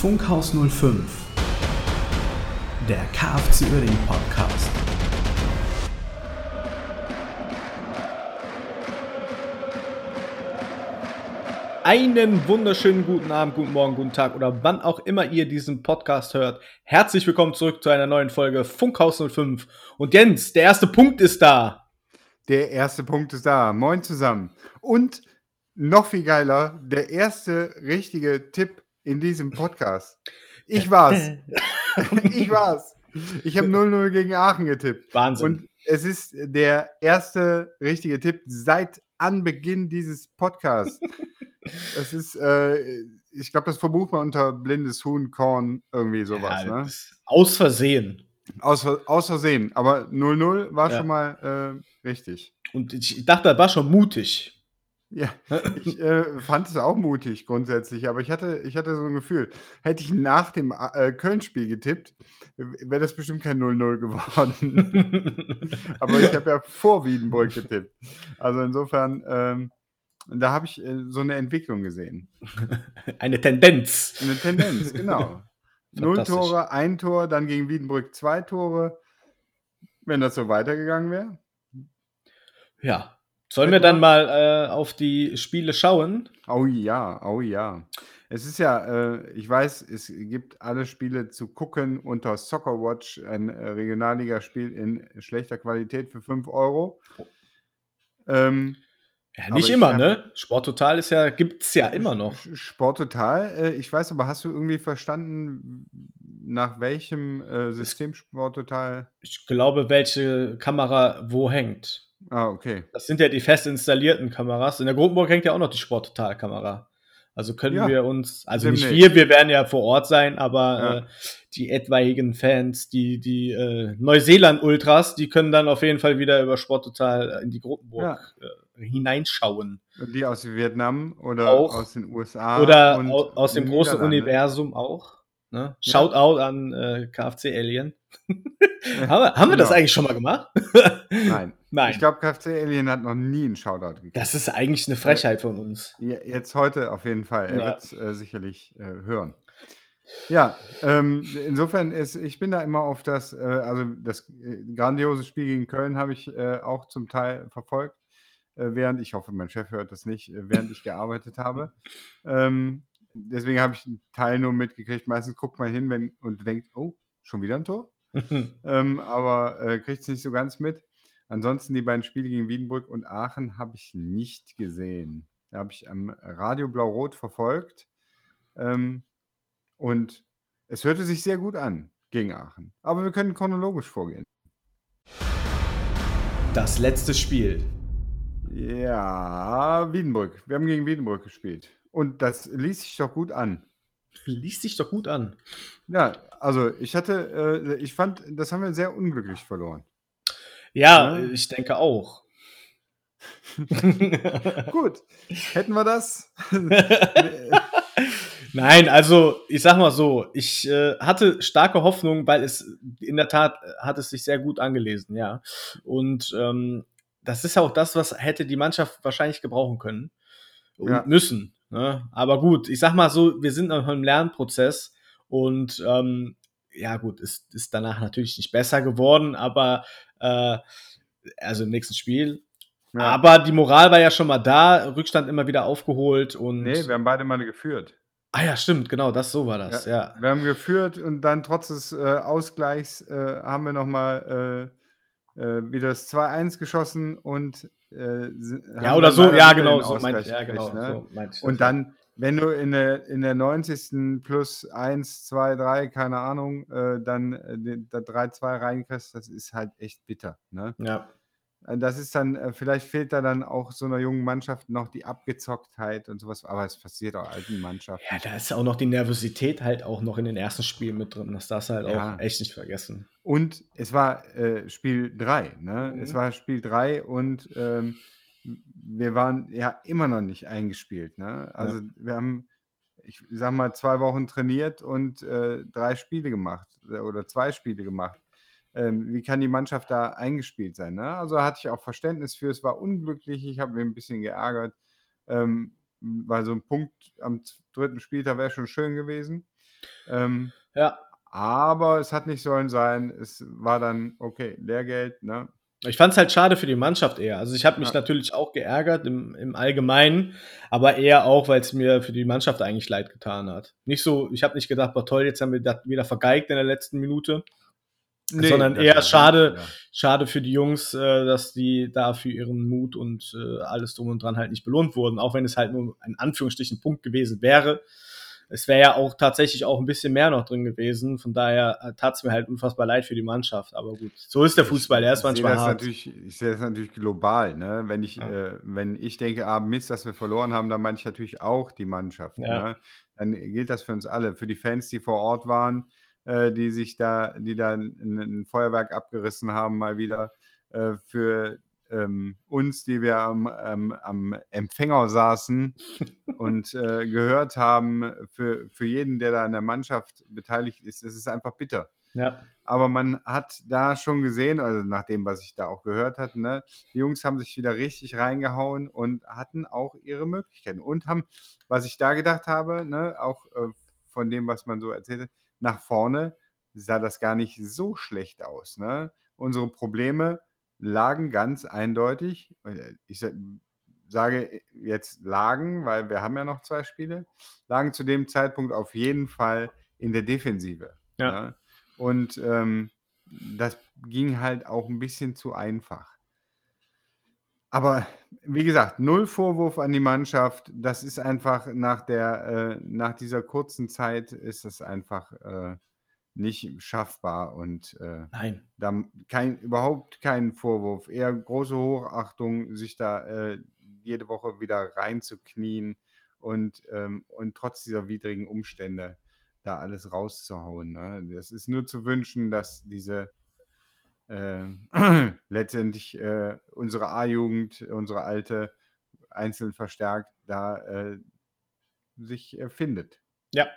Funkhaus 05, der KFC Uerdingen Podcast. Einen wunderschönen guten Abend, guten Morgen, guten Tag oder wann auch immer ihr diesen Podcast hört. Herzlich willkommen zurück zu einer neuen Folge Funkhaus 05. Und Jens, der erste Punkt ist da. Der erste Punkt ist da. Moin zusammen. Und noch viel geiler, der erste richtige Tipp in diesem Podcast. Ich war's. ich war's. Ich habe 0-0 gegen Aachen getippt. Wahnsinn. Und es ist der erste richtige Tipp seit Anbeginn dieses Podcasts. Es ist, äh, ich glaube, das verbucht man unter blindes Huhn, Korn, irgendwie sowas. Ja, ne? Aus Versehen. aus, aus Versehen. Aber 0-0 war Ja. schon mal äh, richtig. Und ich dachte, das war schon mutig. Ja, ich äh, fand es auch mutig grundsätzlich, aber ich hatte, ich hatte so ein Gefühl, hätte ich nach dem äh, Köln-Spiel getippt, wäre das bestimmt kein 0-0 geworden. aber ich habe ja vor Wiedenburg getippt. Also insofern, ähm, da habe ich äh, so eine Entwicklung gesehen. Eine Tendenz. Eine Tendenz, genau. Null. Tore, ein Tor, dann gegen Wiedenbrück zwei Tore. Wenn das so weitergegangen wäre. Ja. Sollen wir dann mal äh, auf die Spiele schauen? Oh ja, oh ja. Es ist ja, äh, ich weiß, es gibt alle Spiele zu gucken unter Soccer Watch, ein äh, Regionalligaspiel in schlechter Qualität für 5 Euro. Ähm, Ja, nicht ich immer, hab- ne? Sporttotal ist ja, gibt's ja immer noch. Sport total. Äh, ich weiß aber, hast du irgendwie verstanden, nach welchem äh, System Sport total? Ich glaube, welche Kamera wo hängt. Ah, okay. Das sind ja die fest installierten Kameras. In der Gruppenburg hängt ja auch noch die Sporttotal-Kamera. Also können Ja, wir uns, also nicht wir, wir werden ja vor Ort sein, aber Ja. äh, die etwaigen Fans, die, die äh, Neuseeland-Ultras, die können dann auf jeden Fall wieder über Sporttotal in die Gruppenburg äh, hineinschauen. Die aus Vietnam oder Auch. aus den USA Oder au, aus dem großen. Universum auch. Ne? Ja. Shoutout an äh, KFC Alien. haben wir, haben wir das Genau. eigentlich schon mal gemacht? Nein. Nein. Ich glaube, KFC Alien hat noch nie einen Shoutout gekriegt. das ist eigentlich eine Frechheit von uns. Jetzt heute auf jeden Fall. Er Ja. wird es äh, sicherlich äh, hören. Ja, ähm, insofern ist, ich bin da immer auf das, äh, also das äh, grandiose Spiel gegen Köln habe ich äh, auch zum Teil verfolgt, äh, während, ich hoffe, mein Chef hört das nicht, äh, während ich gearbeitet habe. Ähm, deswegen habe ich einen Teil nur mitgekriegt. Meistens guckt man hin wenn, und denkt, oh, schon wieder ein Tor? ähm, aber äh, kriegt es nicht so ganz mit. Ansonsten die beiden Spiele gegen Wiedenbrück und Aachen habe ich nicht gesehen. Da habe ich am Radio Blau-Rot verfolgt. Ähm, und es hörte sich sehr gut an gegen Aachen. Aber wir können chronologisch vorgehen. Das letzte Spiel. Ja, Wiedenbrück. Wir haben gegen Wiedenbrück gespielt. Und das ließ sich doch gut an. Liest sich doch gut an. Ja, also ich hatte, äh, ich fand, das haben wir sehr unglücklich verloren. Ja, Ja. ich denke auch. Gut, hätten wir das? Nein, also ich sag mal so, ich äh, hatte starke Hoffnung, weil es in der Tat äh, hat es sich sehr gut angelesen, ja. Und ähm, das ist auch das, was hätte die Mannschaft wahrscheinlich gebrauchen können und Ja. müssen. Ne? Aber gut, ich sag mal so, wir sind noch im Lernprozess und ähm, ja gut, ist, ist danach natürlich nicht besser geworden, aber äh, also im nächsten Spiel. Ja. Aber die Moral war ja schon mal da, Rückstand immer wieder aufgeholt und nee, wir haben beide mal geführt. Ah ja, stimmt, genau, das so war das, ja. Wir haben geführt und dann trotz des äh, Ausgleichs äh, haben wir nochmal äh, äh, wieder das 2-1 geschossen und äh, Ja, oder so, ja, genau, so meinte ja, genau, ne? so meinte ich Und dann, wenn du in der, in der 90. plus 1, 2, 3, keine Ahnung, äh, dann äh, da 3-2 reinkriegst, das ist halt echt bitter. Ne? ja. Äh, Das ist dann, äh, vielleicht fehlt da dann auch so einer jungen Mannschaft noch die Abgezocktheit und sowas, aber es passiert auch alten Mannschaften. ja, da ist auch noch die Nervosität halt auch noch in den ersten Spielen mit drin. Das darfst du halt Ja. auch echt nicht vergessen. Und es war äh, Spiel 3, ne? Es Mhm. war Spiel 3 und ähm, wir waren ja immer noch nicht eingespielt, ne? Also wir haben, ich sag mal, zwei Wochen trainiert und äh, drei Spiele gemacht äh, oder zwei Spiele gemacht. Ähm, wie kann die Mannschaft da eingespielt sein? Ne? Also hatte ich auch Verständnis für, es war unglücklich, ich habe mich ein bisschen geärgert, ähm, weil so ein Punkt am dritten Spieltag wäre schon schön gewesen. Ähm, Ja. aber es hat nicht sollen sein. Es war dann, okay, Lehrgeld, ne? Ich fand's halt schade für die Mannschaft eher. Also, ich habe mich Ja. natürlich auch geärgert im im Allgemeinen, aber eher auch, weil's mir für die Mannschaft eigentlich leid getan hat. Nicht so ich habe nicht gedacht: „Boah, toll, jetzt haben wir das wieder vergeigt in der letzten Minute.“ Ne, Sondern eher schade ja. schade für die Jungs, äh, dass die da für ihren Mut und, äh, alles drum und dran halt nicht belohnt wurden, auch wenn es halt nur in Anführungsstrichen Punkt gewesen wäre. Es wäre ja auch tatsächlich auch 'n bisschen mehr noch drin gewesen. Von daher, äh, tat's mir halt unfassbar leid für die Mannschaft. Aber gut, so ist der Fußball, der ist Ich manchmal das hart. natürlich ich sehe das natürlich global, ne? Wenn ich Ja. äh, wenn ich denke: „Ah, Mist, dass wir verloren haben“, dann meine ich natürlich auch die Mannschaft, Ja. ne? Dann gilt das für uns alle. Für die Fans, die vor Ort waren, äh, die sich da die da 'n 'n Feuerwerk abgerissen haben mal wieder. Äh, für, ähm, uns, die wir am am am Empfänger saßen und, äh, gehört haben, für für jeden, der da an der Mannschaft beteiligt ist. Es ist einfach bitter. Ja. Aber man hat da schon gesehen, also nach dem, was ich da auch gehört hatte, ne, die Jungs haben sich wieder richtig reingehauen und hatten auch ihre Möglichkeiten und haben was ich da gedacht habe, ne, auch, äh, von dem, was man so erzählt hat, nach vorne sah das gar nicht so schlecht aus, ne? Unsere Probleme lagen ganz eindeutig äh, ich sa sage jetzt lagen, weil wir haben ja noch 2 Spiele, lagen zu dem Zeitpunkt auf jeden Fall in der Defensive, Ja. ne? Und, ähm, das ging halt auch 'n bisschen zu einfach. Aber wie gesagt, null Vorwurf an die Mannschaft. Das ist einfach nach der äh, nach dieser kurzen Zeit ist das einfach, äh, nicht schaffbar und, äh, Nein. da kein überhaupt kein Vorwurf. Eher große Hochachtung, sich da, äh, jede Woche wieder reinzuknien und, ähm und trotz dieser widrigen Umstände da alles rauszuhauen, ne? Das ist nur zu wünschen, dass diese, äh, letztendlich, äh, unsere A-Jugend, unsere alte, einzeln verstärkt da, äh, sich, äh, findet. Ja.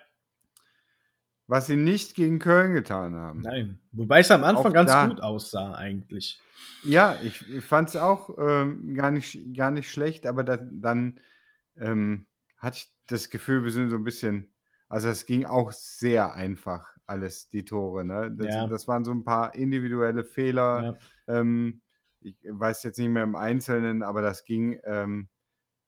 Was sie nicht gegen Köln getan haben. Nein. Wobei es am Anfang Auch ganz da gut aussah eigentlich. Ja, ich ich fand's auch, ähm, gar nicht gar nicht schlecht, aber da dann, ähm, hatte ich das Gefühl, wir sind so 'n bisschen also, es ging auch sehr einfach alles, die Tore, ne? Das Ja. das waren so 'n paar individuelle Fehler. Ja. Ähm, ich weiß jetzt nicht mehr im Einzelnen, aber das ging, ähm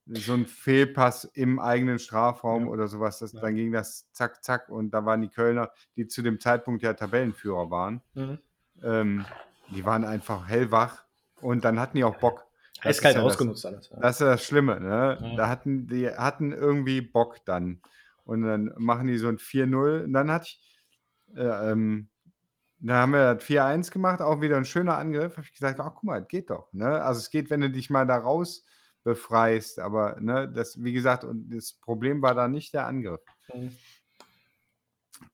so 'n Fehlpass im eigenen Strafraum Ja. oder so was, das Ja. dann ging das zack, zack und da waren die Kölner, die zu dem Zeitpunkt ja Tabellenführer waren Mhm. ähm, die waren einfach hellwach und dann hatten die auch Bock. Das ist Eiskalt ja das ausgenutzt alles, ja. das ist ja das Schlimme, ne? Da hatten die hatten irgendwie Bock dann. Und dann machen die so 'n 4:0 und dann hatte ich äh, ähm, dann haben wir das 4:1 gemacht, auch wieder 'n schöner Angriff. Habe ich gesagt: „Ach, guck mal, das geht doch“, ne? Also, es geht, wenn du dich mal da raus befreist, aber, ne, das wie gesagt und das Problem war da nicht der Angriff. Mhm.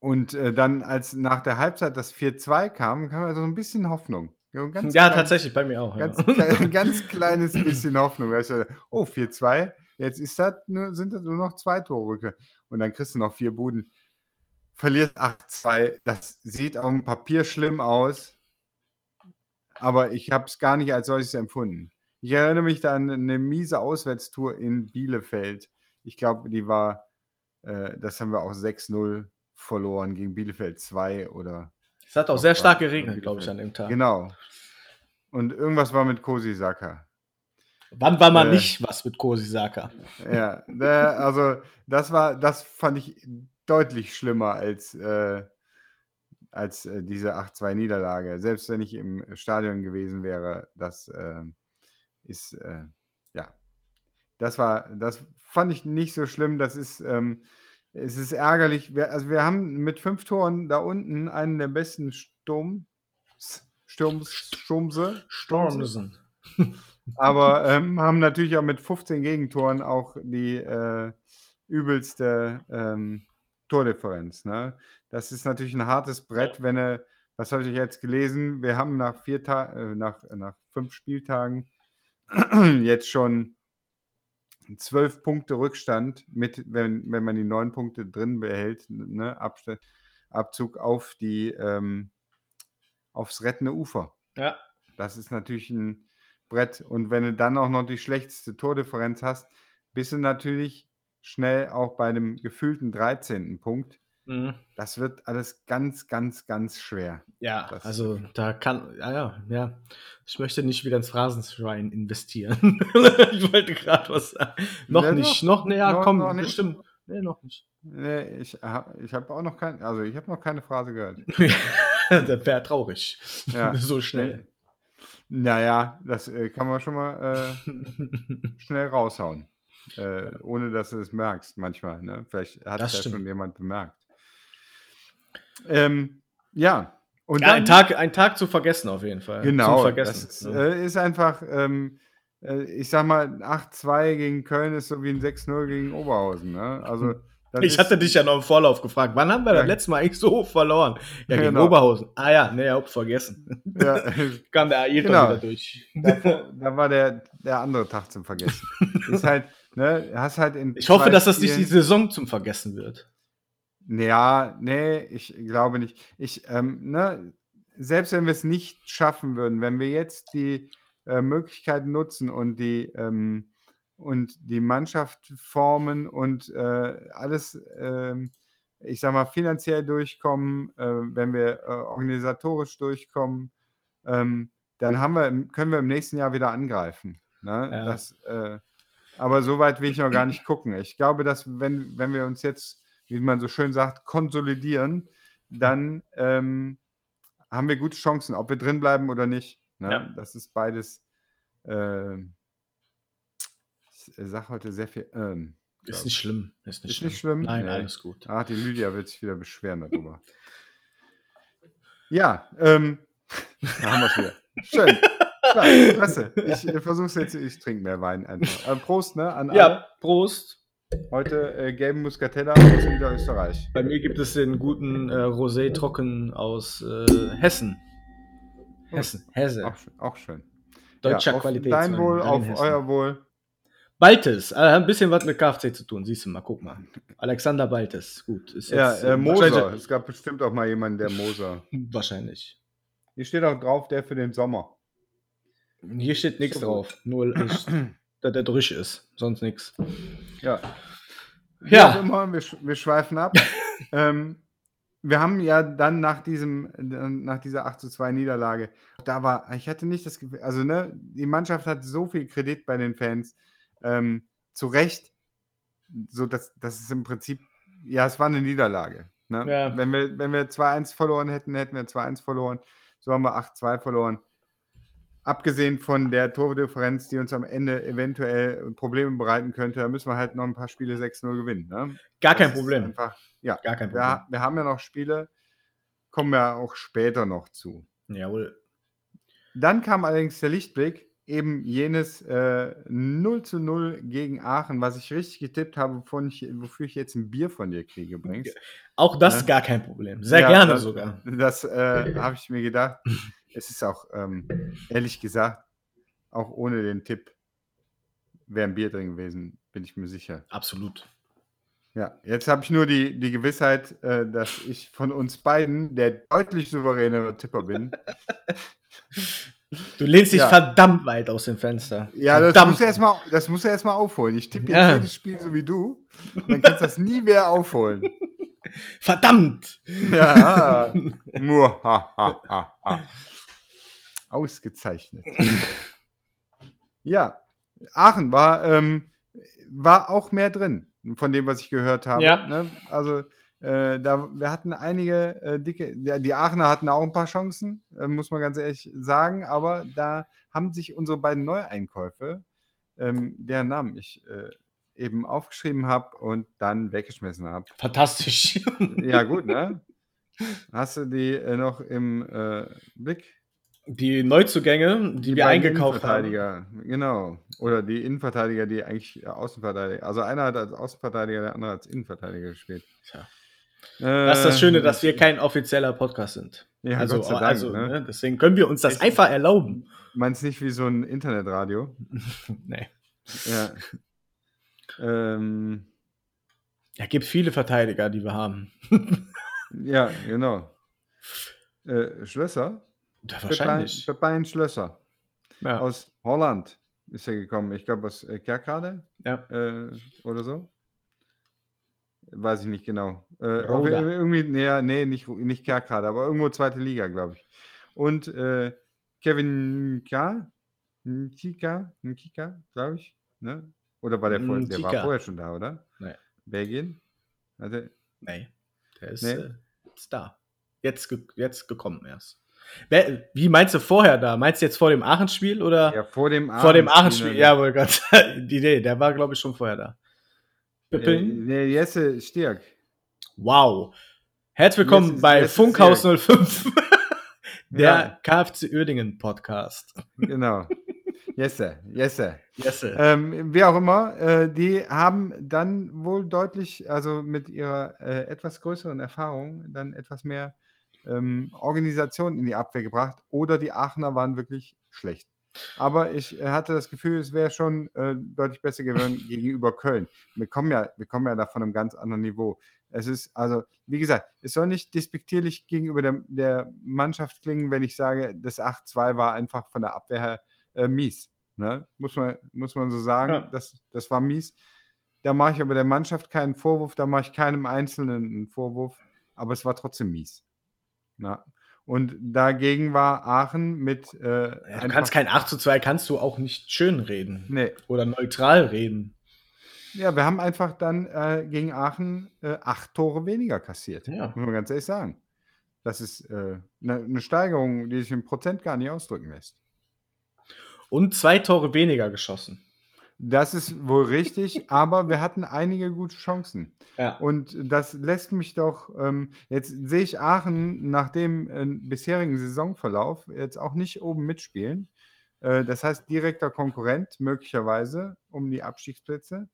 Und, äh, dann, als nach der Halbzeit das 4:2 kam, kam ja so 'n bisschen Hoffnung. Ganz Ja, kleines tatsächlich, bei mir auch, ja. ganz klei ganz kleines bisschen Hoffnung, du? „Oh, 4:2, jetzt ist das nur sind das nur noch 2 Torrücke.“ Und dann kriegst du noch 4 Buden. Verlierst 8:2. Das sieht aufm Papier schlimm aus. Aber ich habe es gar nicht als solches empfunden. Ich erinnere mich da an 'ne miese Auswärtstour in Bielefeld. Ich glaube, die war äh, das haben wir auch 6:0 verloren gegen Bielefeld 2 oder Es hat auch sehr stark geregnet, glaube ich, an dem Tag. Genau. Und irgendwas war mit Kosisaka. Wann war mal Äh. nicht was mit Kosisaka? Ja, ne, also, das war das fand ich deutlich schlimmer als, äh als, äh, diese 8:2 Niederlage. Selbst wenn ich im Stadion gewesen wäre, das, ähm, ist, äh ja. Das war das fand ich nicht so schlimm. Das ist, ähm es ist ärgerlich. Wir also, wir haben mit 5 Toren da unten einen der besten Sturms Sturms Sturmse Sturmse Stormsen. aber, ähm, haben natürlich auch mit 15 Gegentoren auch die, äh, übelste, ähm, Tordifferenz, ne? Das ist natürlich 'n hartes Brett, wenn du was habe ich jetzt gelesen? Wir haben nach 4 Ta äh, nach nach 5 Spieltagen jetzt schon 12 Punkte Rückstand mit wenn wenn man die 9 Punkte drin behält, ne, Abzug auf die, ähm aufs rettende Ufer. Ja. Das ist natürlich 'n Brett. Und wenn du dann auch noch die schlechteste Tordifferenz hast, bist du natürlich schnell auch bei 'nem gefühlten 13. Punkt. Mhm. Das wird alles ganz, ganz, ganz schwer. Ja, Das- also da kann, ja, ja, ja. Ich möchte nicht wieder ins Phrasenschwein investieren. ich wollte gerade was sagen. Noch Ja, nicht, doch. noch, ne, ja, Noch- komm, noch nicht? bestimmt. Nee, noch nicht. Nee, ich habe ich hab auch noch kein, also ich habe noch keine Phrase gehört. das wäre traurig. Ja. so schnell. Naja, das äh, kann man schon mal äh, schnell raushauen. Äh, ohne dass du es merkst manchmal. Ne? Vielleicht hat Das es ja schon jemand bemerkt. Ähm, ja. Und ja, dann, ein Tag, ein Tag zu vergessen auf jeden Fall. Genau, das ist, ja. äh, ist einfach, ähm, äh, ich sag mal, 8-2 gegen Köln ist so wie ein 6-0 gegen Oberhausen. Ne? Also, das ich hatte dich ja noch im Vorlauf gefragt, wann haben wir das Ja. letzte Mal eigentlich so verloren? Ja, gegen Genau. Oberhausen. Ah ja, ne, hab vergessen. ja, Kam der Ayrton Genau. wieder durch. da, da war der, der andere Tag zum Vergessen. ist halt, ne, hast halt in Ich hoffe, dass das nicht die Saison zum Vergessen wird. Ja, nee, ich glaube nicht. Ich, ähm, ne, selbst wenn wir es nicht schaffen würden, wenn wir jetzt die äh, Möglichkeiten nutzen und die, ähm, und die Mannschaft formen und äh, alles, ähm, ich sag mal, finanziell durchkommen, äh, wenn wir äh, organisatorisch durchkommen, ähm, dann haben wir, können wir im nächsten Jahr wieder angreifen. Ne? Ja. Das, äh, aber so weit will ich noch gar nicht gucken. Ich glaube, dass wenn, wenn wir uns jetzt, wie man so schön sagt, konsolidieren, dann ähm, haben wir gute Chancen, ob wir drin bleiben oder nicht. Ne? Ja. Das ist beides. ähm, ich sage heute sehr viel. Ähm, Ist nicht schlimm. Ist nicht, Ist schlimm. nicht schlimm? Nein, Nee. alles gut. Ah, die Lydia wird sich wieder beschweren darüber. ja, ähm, da haben wir es wieder. Schön. Klar, klasse. Ich äh, versuche es jetzt, ich trinke mehr Wein einfach. Äh, Prost, ne? An alle. Ja, Prost. Heute äh, gelben Muscatella aus Niederösterreich. Bei mir gibt es den guten äh, Rosé Trocken aus äh, Hessen. Hessen, Hesse. Auch, schön- auch schön. Deutscher ja, auf Qualität. Dein Wohl, auf euer Wohl. Baltes, äh, ein bisschen was mit Kfz zu tun, siehst du mal, guck mal. Alexander Baltes, gut. Ist Ja, jetzt, äh, Moser. Es gab bestimmt auch mal jemanden, der Moser. Wahrscheinlich. Hier steht auch drauf, der für den Sommer. Hier steht nichts So drauf, nur dass der Drüsch ist, sonst nichts. Ja. Wie Ja. immer, wir, wir schweifen ab. ähm, wir haben ja dann nach diesem, nach dieser 8 zu 2 Niederlage, da war, ich hatte nicht das Gefühl, also ne, die Mannschaft hat so viel Kredit bei den Fans, ähm, zu Recht, so dass das ist im Prinzip, ja, es war eine Niederlage. Ne? Ja. Wenn wir, wenn wir 2-1 verloren hätten, hätten wir 2-1 verloren. So haben wir 8-2 verloren. Abgesehen von der Tordifferenz, die uns am Ende eventuell Probleme bereiten könnte, da müssen wir halt noch ein paar Spiele 6-0 gewinnen. Ne? Gar kein Das Problem. Einfach, ja, Gar kein Problem. wir, wir haben ja noch Spiele, kommen wir auch später noch zu. Jawohl. Dann kam allerdings der Lichtblick, eben jenes äh, 0 zu 0 gegen Aachen, was ich richtig getippt habe, wovon ich, wofür ich jetzt ein Bier von dir kriege übrigens. Auch das Ja. gar kein Problem. Sehr Ja, gerne das- sogar. Das äh, habe ich mir gedacht. Es ist auch, ähm, ehrlich gesagt, auch ohne den Tipp wäre ein Bier drin gewesen, bin ich mir sicher. Absolut. Ja, jetzt habe ich nur die, die Gewissheit, äh, dass ich von uns beiden der deutlich souveränere Tipper bin. Du lehnst dich Ja. verdammt weit aus dem Fenster. Ja, das verdammt. muss er erstmal das muss er erstmal aufholen. Ich tippe jetzt Ja. jedes Spiel so wie du. Dann kannst du das nie mehr aufholen. Verdammt! Ja. Muahahaha. Ausgezeichnet. Ja, Aachen war, ähm, war auch mehr drin, von dem, was ich gehört habe. Ja. Ne? Also, äh, da, wir hatten einige äh, dicke, ja, die Aachener hatten auch ein paar Chancen, äh, muss man ganz ehrlich sagen, aber da haben sich unsere beiden Neueinkäufe, ähm, deren Namen ich äh, eben aufgeschrieben habe und dann weggeschmissen habe. Fantastisch. Ja, gut, ne? Hast du die äh, noch im äh, Blick? Die Neuzugänge, die, wir beiden eingekauft haben. Innenverteidiger, Genau. Oder die Innenverteidiger, die eigentlich äh, Außenverteidiger. Also einer hat als Außenverteidiger, der andere als Innenverteidiger gespielt. Tja. Das ist das Schöne, dass wir Äh, kein offizieller Podcast sind. Ja, also, Dank. also ne? ne? deswegen können wir uns das Echt? einfach erlauben. Meinst nicht wie so ein Internetradio? nee. Ja. ähm, Ja, gibt viele Verteidiger, die wir haben. ja, genau. Äh, Schlösser? Ja, wahrscheinlich. Pepijn Schlösser. Ja. Aus Holland ist er gekommen. Ich glaube aus äh, Kerkrade. ja. äh, oder so. weiß ich nicht genau. Äh, irgendwie, nee, nee, nicht, nicht Kerkrade, aber irgendwo zweite Liga, glaube ich. Und äh, Kevin K. Nkika, Nkika, glaube ich. Ne? Oder war der vorher? Der war vorher schon da, oder? Nein. Belgien? Also, Nein. Der ist, nee. äh, ist da. Jetzt, ge jetzt gekommen erst. Wie meinst du vorher da? Meinst du jetzt vor dem Aachen-Spiel oder? Ja, vor dem Aachen-Spiel. Vor dem Aachen-Spiel, ja, wohl ganz. Die Idee, der war, glaube ich, schon vorher da. Pippin? Der Jesse Stirk. Wow. Herzlich willkommen Jesse, bei Jesse Funkhaus Stirk. 05, der ja. KFC Uerdingen Podcast. Genau. Jesse, Jesse. Jesse. Ähm, wie auch immer, äh, die haben dann wohl deutlich, also mit ihrer äh, etwas größeren Erfahrung, dann etwas mehr ähm, Organisation in die Abwehr gebracht oder die Aachener waren wirklich schlecht. Aber ich äh, hatte das Gefühl, es wäre schon äh, deutlich besser gewesen gegenüber Köln. Wir kommen, ja, wir kommen ja da von einem ganz anderen Niveau. Es ist, also, wie gesagt, es soll nicht despektierlich gegenüber der, der Mannschaft klingen, wenn ich sage, das 8-2 war einfach von der Abwehr her äh, mies. Ne? Muss, man, muss man so sagen, ja. das, das war mies. Da mache ich aber der Mannschaft keinen Vorwurf, da mache ich keinem Einzelnen einen Vorwurf, aber es war trotzdem mies. Ja. Und dagegen war Aachen mit. Äh, ja, du kannst kein 8 zu 2, kannst du auch nicht schön reden. Nee. Oder neutral reden. Ja, wir haben einfach dann äh, gegen Aachen äh, acht Tore weniger kassiert. Ja. Muss man ganz ehrlich sagen. Das ist eine äh, ne, ne Steigerung, die sich im Prozent gar nicht ausdrücken lässt. Und zwei Tore weniger geschossen. Das ist wohl richtig, aber wir hatten einige gute Chancen. Ja. Und das lässt mich doch, ähm, jetzt sehe ich Aachen nach dem äh, bisherigen Saisonverlauf jetzt auch nicht oben mitspielen. Äh, das heißt, direkter Konkurrent möglicherweise um die Abstiegsplätze.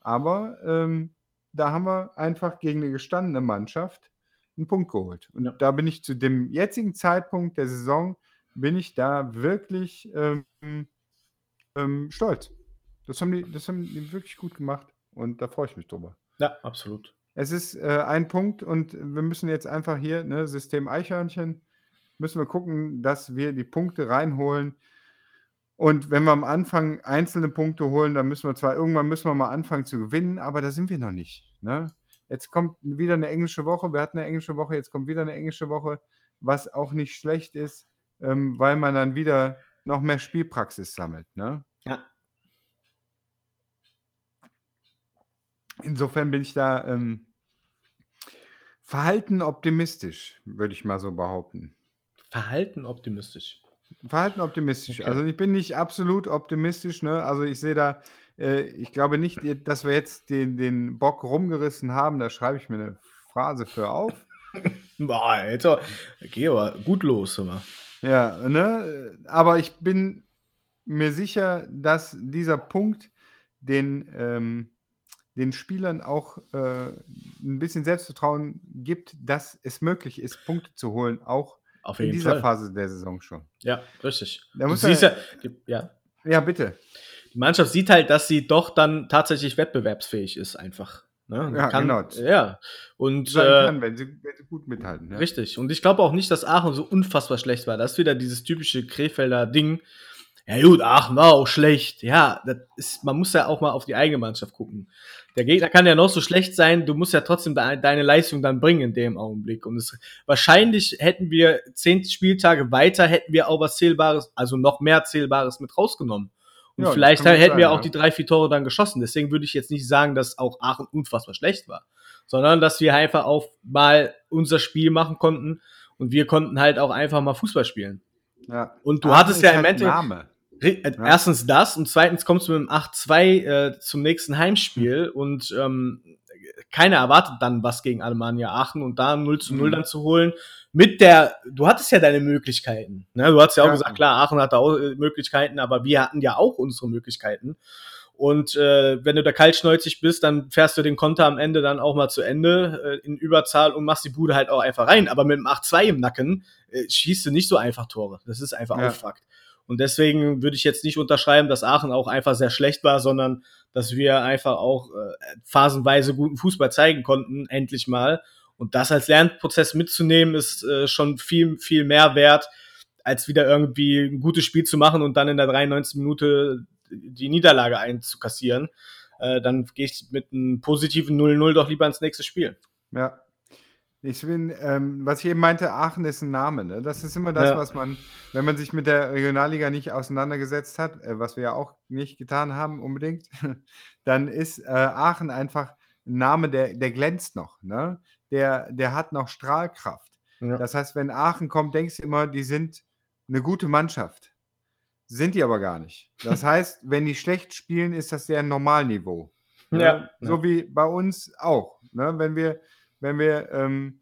Aber ähm, da haben wir einfach gegen eine gestandene Mannschaft einen Punkt geholt. Und ja. da bin ich zu dem jetzigen Zeitpunkt der Saison, bin ich da wirklich ähm, ähm stolz. Das haben, die, das haben die wirklich gut gemacht und da freue ich mich drüber. Ja, absolut. Es ist äh, ein Punkt und wir müssen jetzt einfach hier, ne, System Eichhörnchen, müssen wir gucken, dass wir die Punkte reinholen. Und wenn wir am Anfang einzelne Punkte holen, dann müssen wir zwar irgendwann müssen wir mal anfangen zu gewinnen, aber da sind wir noch nicht. Ne? Jetzt kommt wieder eine englische Woche. Wir hatten eine englische Woche, jetzt kommt wieder eine englische Woche, was auch nicht schlecht ist, ähm, weil man dann wieder noch mehr Spielpraxis sammelt. Ne? Ja. Insofern bin ich da ähm, verhalten optimistisch, würde ich mal so behaupten. Verhalten optimistisch. Verhalten optimistisch. Okay. Also ich bin nicht absolut optimistisch. Ne? Also ich sehe da, äh, ich glaube nicht, dass wir jetzt den, den Bock rumgerissen haben. Da schreibe ich mir eine Phrase für auf. Boah, Alter, geh aber gut los, immer. Ja, ne? Aber ich bin mir sicher, dass dieser Punkt den ähm, den Spielern auch äh, ein bisschen Selbstvertrauen gibt, dass es möglich ist, Punkte zu holen, auch in dieser Fall. Phase der Saison schon. Ja, richtig. Da muss ja, ja, ja, bitte. Die Mannschaft sieht halt, dass sie doch dann tatsächlich wettbewerbsfähig ist, einfach. Ne? Ja, kann, genau. Ja. Und, äh, kann, wenn, sie, wenn sie gut mithalten. Ja. Richtig. Und ich glaube auch nicht, dass Aachen so unfassbar schlecht war. Das ist wieder dieses typische Krefelder Ding. Ja gut, Aachen war auch schlecht. Ja, das ist, man muss ja auch mal auf die eigene Mannschaft gucken der Gegner kann ja noch so schlecht sein, du musst ja trotzdem de deine Leistung dann bringen in dem Augenblick. Und es, wahrscheinlich hätten wir zehn Spieltage weiter, hätten wir auch was Zählbares, also noch mehr Zählbares mit rausgenommen. Und ja, vielleicht hätten sein, wir auch ja. die drei, vier Tore dann geschossen. Deswegen würde ich jetzt nicht sagen, dass auch Aachen unfassbar schlecht war, sondern dass wir einfach auch mal unser Spiel machen konnten und wir konnten halt auch einfach mal Fußball spielen. Ja. Und du Aachen hattest ja im halt Endeffekt. Äh, erstens das und zweitens kommst du mit dem 8-2 äh, zum nächsten Heimspiel mhm. und ähm, keiner erwartet dann was gegen Alemannia Aachen und da 0 zu 0 mhm. dann zu holen. Mit der, du hattest ja deine Möglichkeiten. Ne? Du hast ja auch ja. gesagt, klar, Aachen hatte auch äh, Möglichkeiten, aber wir hatten ja auch unsere Möglichkeiten. Und äh, wenn du da kaltschnäuzig bist, dann fährst du den Konter am Ende dann auch mal zu Ende äh, in Überzahl und machst die Bude halt auch einfach rein. Aber mit dem 8-2 im Nacken äh, schießt du nicht so einfach Tore. Das ist einfach ja. auch Fakt. Und deswegen würde ich jetzt nicht unterschreiben, dass Aachen auch einfach sehr schlecht war, sondern dass wir einfach auch äh, phasenweise guten Fußball zeigen konnten, endlich mal. Und das als Lernprozess mitzunehmen, ist äh, schon viel, viel mehr wert, als wieder irgendwie ein gutes Spiel zu machen und dann in der 93. Minute die Niederlage einzukassieren. äh, dann gehe ich mit einem positiven 0-0 doch lieber ins nächste Spiel. Ja. Ich bin, ähm, was ich eben meinte, Aachen ist ein Name. Ne? Das ist immer das, Ja. was man, wenn man sich mit der Regionalliga nicht auseinandergesetzt hat, äh, was wir ja auch nicht getan haben unbedingt, dann ist äh, Aachen einfach ein Name, der, der glänzt noch. Ne? Der, der hat noch Strahlkraft. Ja. Das heißt, wenn Aachen kommt, denkst du immer, die sind eine gute Mannschaft. Sind die aber gar nicht. Das heißt, wenn die schlecht spielen, ist das deren Normalniveau. Ne? Ja. So wie bei uns auch. Ne? Wenn wir, wenn wir, ähm,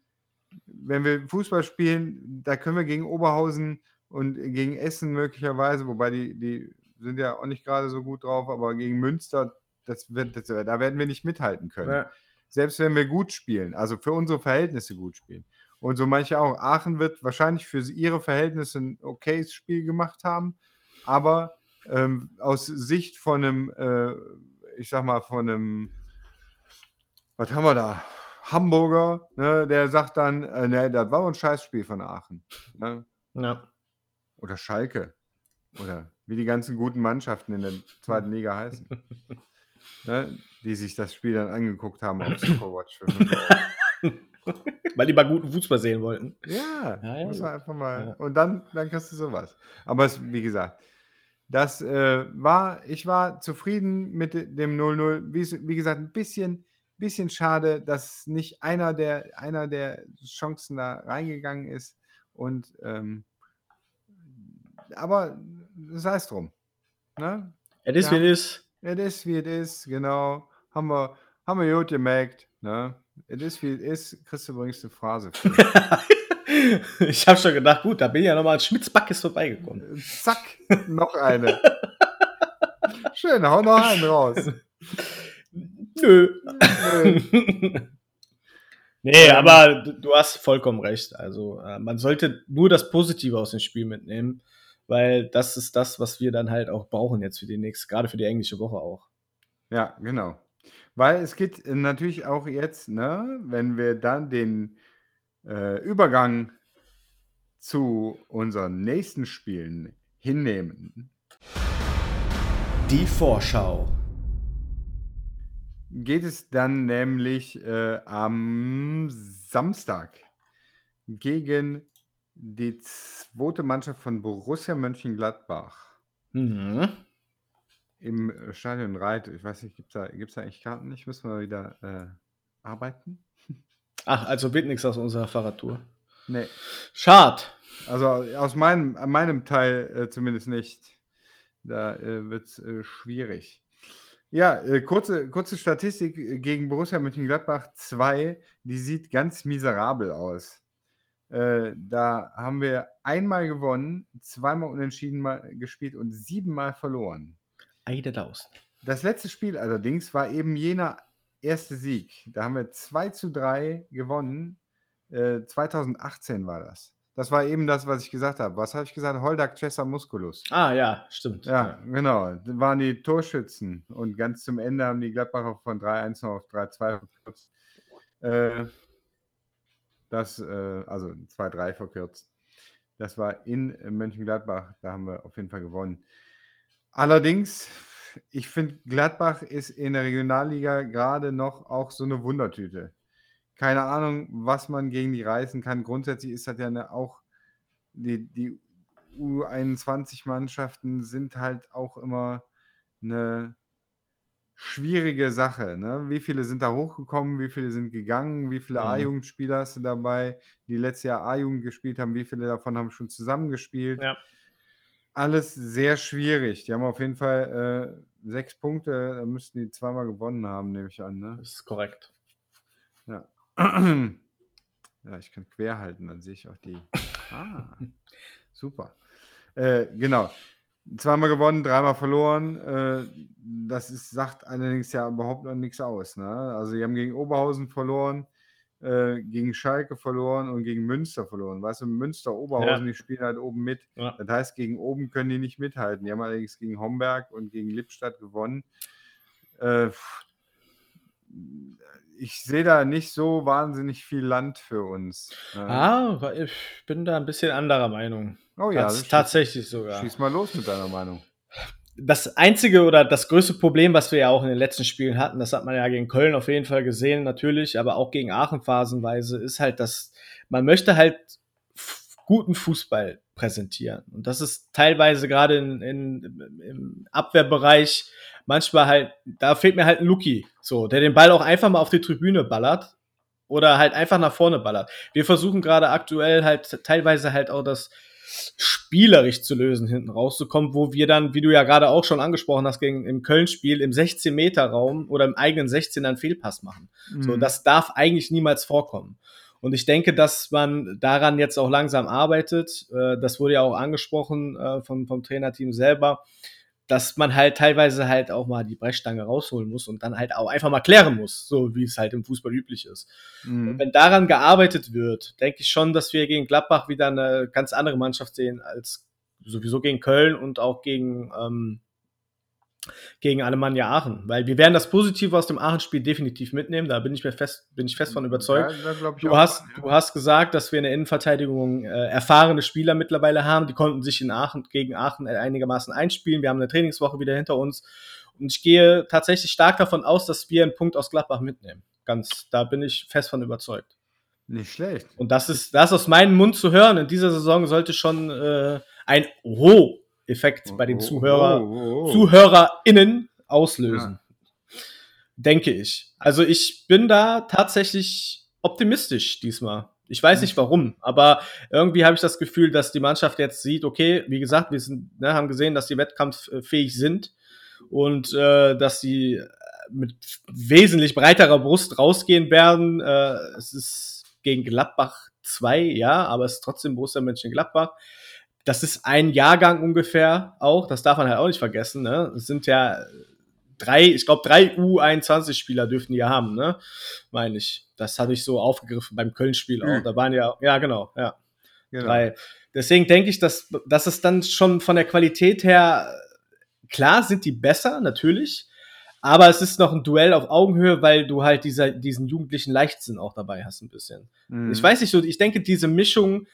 wenn wir Fußball spielen, da können wir gegen Oberhausen und gegen Essen möglicherweise, wobei die, die sind ja auch nicht gerade so gut drauf, aber gegen Münster, das wird, das, da werden wir nicht mithalten können. Ja. Selbst wenn wir gut spielen, also für unsere Verhältnisse gut spielen. Und so manche auch. Aachen wird wahrscheinlich für ihre Verhältnisse ein okayes Spiel gemacht haben, aber ähm, aus Sicht von einem, äh, ich sag mal, von einem, was haben wir da? Hamburger, ne, der sagt dann, äh, ne, das war ein Scheißspiel von Aachen. Ne? Ja. Oder Schalke. Oder wie die ganzen guten Mannschaften in der zweiten Liga heißen. ne? Die sich das Spiel dann angeguckt haben auf Superwatch. Weil die mal guten Fußball sehen wollten. Ja, Ja, ja, muss man einfach mal. Ja. Und dann, dann kriegst du sowas. Aber es, wie gesagt, das äh, war, ich war zufrieden mit de- dem 0-0. Wie, wie gesagt, ein bisschen, bisschen schade, dass nicht einer der, einer der Chancen da reingegangen ist. Und ähm, aber sei es drum. Ne? Es ist, Ja. wie es ist. Es ist, wie es ist, genau. Haben wir, haben wir gut gemerkt. Ne? Es ist, wie es ist. Kriegst du übrigens eine Phrase. Ich habe schon gedacht, gut, da bin ich ja nochmal an Schmitzbackes vorbeigekommen. Zack, noch eine. Schön, hau noch einen raus. Nö. Nö. nee, Ähm. aber du, du hast vollkommen recht. Also, äh, man sollte nur das Positive aus dem Spiel mitnehmen, weil das ist das, was wir dann halt auch brauchen jetzt für die nächste, gerade für die englische Woche auch. Ja, genau. Weil es geht äh, natürlich auch jetzt, ne, wenn wir dann den äh, Übergang zu unseren nächsten Spielen hinnehmen, Die Vorschau. Geht es dann nämlich äh, am Samstag gegen die zweite Mannschaft von Borussia Mönchengladbach. Mhm. Im äh, Stadion Reit, ich weiß nicht, gibt es da, gibt's da eigentlich Karten nicht? Müssen wir wieder äh, arbeiten? Ach, also wird nichts aus unserer Fahrradtour. Nee, Schade. also aus meinem, an meinem Teil äh, zumindest nicht. Da äh, wird es äh, schwierig. Ja, äh, kurze, kurze Statistik äh, gegen Borussia Mönchengladbach 2, die sieht ganz miserabel aus. Äh, da haben wir einmal gewonnen, zweimal unentschieden mal gespielt und siebenmal verloren. Eide Daus. Das letzte Spiel allerdings war eben jener erste Sieg. Da haben wir 2 zu 3 gewonnen. Äh, 2018 war das. Das war eben das, was ich gesagt habe. Was habe ich gesagt? Holdak Cesar Musculus. Ah, ja, stimmt. Ja, genau. Das waren die Torschützen. Und ganz zum Ende haben die Gladbacher von 3-1 noch auf 3-2 verkürzt. Äh, das, äh, also 2-3 verkürzt. Das war in Mönchengladbach. Da haben wir auf jeden Fall gewonnen. Allerdings, ich finde, Gladbach ist in der Regionalliga gerade noch auch so eine Wundertüte. Keine Ahnung, was man gegen die reißen kann. Grundsätzlich ist das ja eine, auch die, die U21-Mannschaften sind halt auch immer eine schwierige Sache. Ne? Wie viele sind da hochgekommen, wie viele sind gegangen, wie viele Mhm. A-Jugendspieler hast du dabei, die letztes Jahr A-Jugend gespielt haben, wie viele davon haben schon zusammengespielt. Ja. Alles sehr schwierig. Die haben auf jeden Fall äh, sechs Punkte, da müssten die zweimal gewonnen haben, nehme ich an. Ne? Das ist korrekt. Ja. ja, ich kann quer halten, dann sehe ich auch die. Ah, super. Äh, genau. Zweimal gewonnen, dreimal verloren. Äh, das ist, sagt allerdings ja überhaupt noch nichts aus. Ne? Also, die haben gegen Oberhausen verloren, äh, gegen Schalke verloren und gegen Münster verloren. Weißt du, Münster, Oberhausen, Ja. die spielen halt oben mit. Ja. Das heißt, gegen oben können die nicht mithalten. Die haben allerdings gegen Homberg und gegen Lippstadt gewonnen. Äh, ich sehe da nicht so wahnsinnig viel Land für uns. ne? Ah, ich bin da ein bisschen anderer Meinung. oh ja, Tats- tatsächlich sogar. schieß mal los mit deiner Meinung. das einzige oder das größte Problem, was wir ja auch in den letzten Spielen hatten, das hat man ja gegen Köln auf jeden Fall gesehen, natürlich, aber auch gegen Aachen phasenweise, ist halt, dass man möchte halt guten Fußball präsentieren. Und das ist teilweise gerade in, in, im Abwehrbereich manchmal halt, da fehlt mir halt ein Luki, so, der den Ball auch einfach mal auf die Tribüne ballert oder halt einfach nach vorne ballert. Wir versuchen gerade aktuell halt teilweise halt auch das spielerisch zu lösen, hinten rauszukommen, wo wir dann, wie du ja gerade auch schon angesprochen hast, gegen im Köln-Spiel im 16-Meter-Raum oder im eigenen 16 einen Fehlpass machen. Mhm. So, das darf eigentlich niemals vorkommen. Und ich denke, dass man daran jetzt auch langsam arbeitet. Äh, das wurde ja auch angesprochen äh, vom, vom Trainerteam selber dass man halt teilweise halt auch mal die Brechstange rausholen muss und dann halt auch einfach mal klären muss, so wie es halt im Fußball üblich ist. Mhm. wenn daran gearbeitet wird, denke ich schon, dass wir gegen Gladbach wieder eine ganz andere Mannschaft sehen als sowieso gegen Köln und auch gegen ähm, gegen Alemannia Aachen, weil wir werden das Positive aus dem Aachen-Spiel definitiv mitnehmen. Da bin ich mir fest, bin ich fest von überzeugt. Ja, du hast, ja. du hast gesagt, dass wir in der Innenverteidigung äh, erfahrene Spieler mittlerweile haben. Die konnten sich in Aachen gegen Aachen einigermaßen einspielen. Wir haben eine Trainingswoche wieder hinter uns und ich gehe tatsächlich stark davon aus, dass wir einen Punkt aus Gladbach mitnehmen. Ganz, da bin ich fest von überzeugt. Nicht schlecht. Und das ist, das aus meinem Mund zu hören. In dieser Saison sollte schon äh, ein Oho Effekt bei den oh, Zuhörer, oh, oh, ZuhörerInnen auslösen. Ja. Denke ich. Also ich bin da tatsächlich optimistisch diesmal. Ich weiß nicht warum, aber irgendwie habe ich das Gefühl, dass die Mannschaft jetzt sieht, okay, wie gesagt, wir sind, ne, haben gesehen, dass die wettkampffähig sind und äh, dass sie mit wesentlich breiterer Brust rausgehen werden. Äh, es ist gegen Gladbach 2, ja, aber es ist trotzdem Borussia Mönchengladbach das ist ein Jahrgang ungefähr auch, das darf man halt auch nicht vergessen, ne? Es sind ja drei, ich glaube, drei U21-Spieler dürften die ja haben, ne? Meine ich. Das hatte ich so aufgegriffen beim Köln-Spiel auch. Da waren ja, ja, genau, ja. Genau. Drei. Deswegen denke ich, dass, dass es dann schon von der Qualität her, klar sind die besser, natürlich. Aber es ist noch ein Duell auf Augenhöhe, weil du halt dieser, diesen jugendlichen Leichtsinn auch dabei hast, ein bisschen. Mhm. Ich weiß nicht so, ich denke, diese Mischung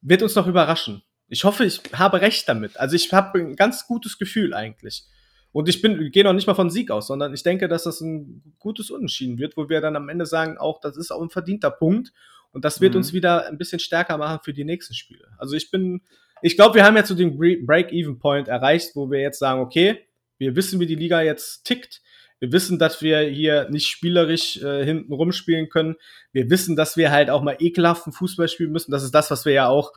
wird uns noch überraschen. Ich hoffe, ich habe recht damit. Also ich habe ein ganz gutes Gefühl eigentlich. Und ich bin, gehe noch nicht mal von Sieg aus, sondern ich denke, dass das ein gutes Unentschieden wird, wo wir dann am Ende sagen, auch das ist auch ein verdienter Punkt. Und das wird mhm. uns wieder ein bisschen stärker machen für die nächsten Spiele. Also ich bin, ich glaube, wir haben jetzt so den Break-Even-Point erreicht, wo wir jetzt sagen, okay, wir wissen, wie die Liga jetzt tickt. Wir wissen, dass wir hier nicht spielerisch äh, hinten rumspielen können. Wir wissen, dass wir halt auch mal ekelhaften Fußball spielen müssen. Das ist das, was wir ja auch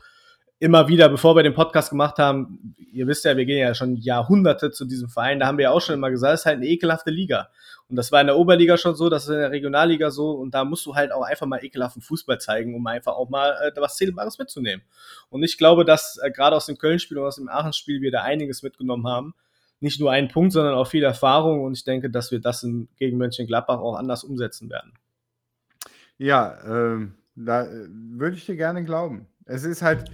immer wieder, bevor wir den Podcast gemacht haben, ihr wisst ja, wir gehen ja schon Jahrhunderte zu diesem Verein, da haben wir ja auch schon immer gesagt, es ist halt eine ekelhafte Liga. Und das war in der Oberliga schon so, das ist in der Regionalliga so und da musst du halt auch einfach mal ekelhaften Fußball zeigen, um einfach auch mal äh, was Zählbares mitzunehmen. Und ich glaube, dass äh, gerade aus dem Köln-Spiel und aus dem Aachen-Spiel wir da einiges mitgenommen haben. Nicht nur einen Punkt, sondern auch viel Erfahrung und ich denke, dass wir das in, gegen Mönchengladbach auch anders umsetzen werden. Ja, ähm, da äh, würde ich dir gerne glauben. Es ist halt,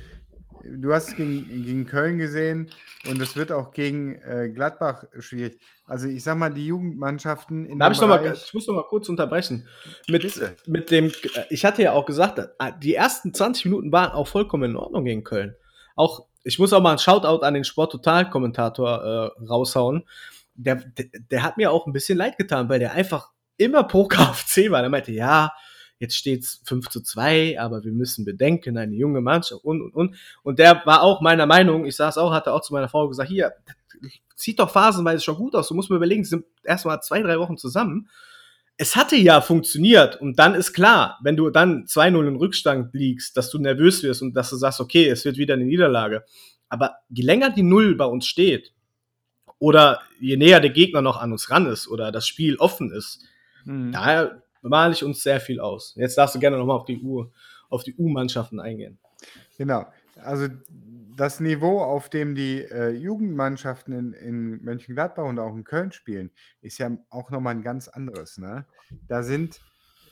du hast es gegen, gegen Köln gesehen und es wird auch gegen äh, Gladbach schwierig. Also ich sag mal, die Jugendmannschaften in Darf ich, mal, ich muss noch mal kurz unterbrechen. Mit, mit dem, ich hatte ja auch gesagt, äh, die ersten 20 Minuten waren auch vollkommen in Ordnung gegen Köln. Auch, ich muss auch mal ein Shoutout an den Sport-Total-Kommentator äh, raushauen. Der, der, der hat mir auch ein bisschen leid getan, weil der einfach immer pro KFC war. Der meinte, ja, jetzt steht's 5 zu 2, aber wir müssen bedenken, eine junge Mannschaft und, und, und. Und der war auch meiner Meinung, ich saß auch, hatte auch zu meiner Frau gesagt, hier, sieht doch phasenweise schon gut aus, du musst mir überlegen, sie sind erstmal zwei, drei Wochen zusammen. Es hatte ja funktioniert und dann ist klar, wenn du dann 2-0 in Rückstand liegst, dass du nervös wirst und dass du sagst, okay, es wird wieder eine Niederlage. Aber je länger die Null bei uns steht, oder je näher der Gegner noch an uns ran ist oder das Spiel offen ist, mhm. da male ich uns sehr viel aus. Jetzt darfst du gerne nochmal auf die U, auf die U-Mannschaften eingehen. Genau. Also das Niveau, auf dem die äh, Jugendmannschaften in, in Mönchengladbach und auch in Köln spielen, ist ja auch nochmal ein ganz anderes. Ne? Da sind,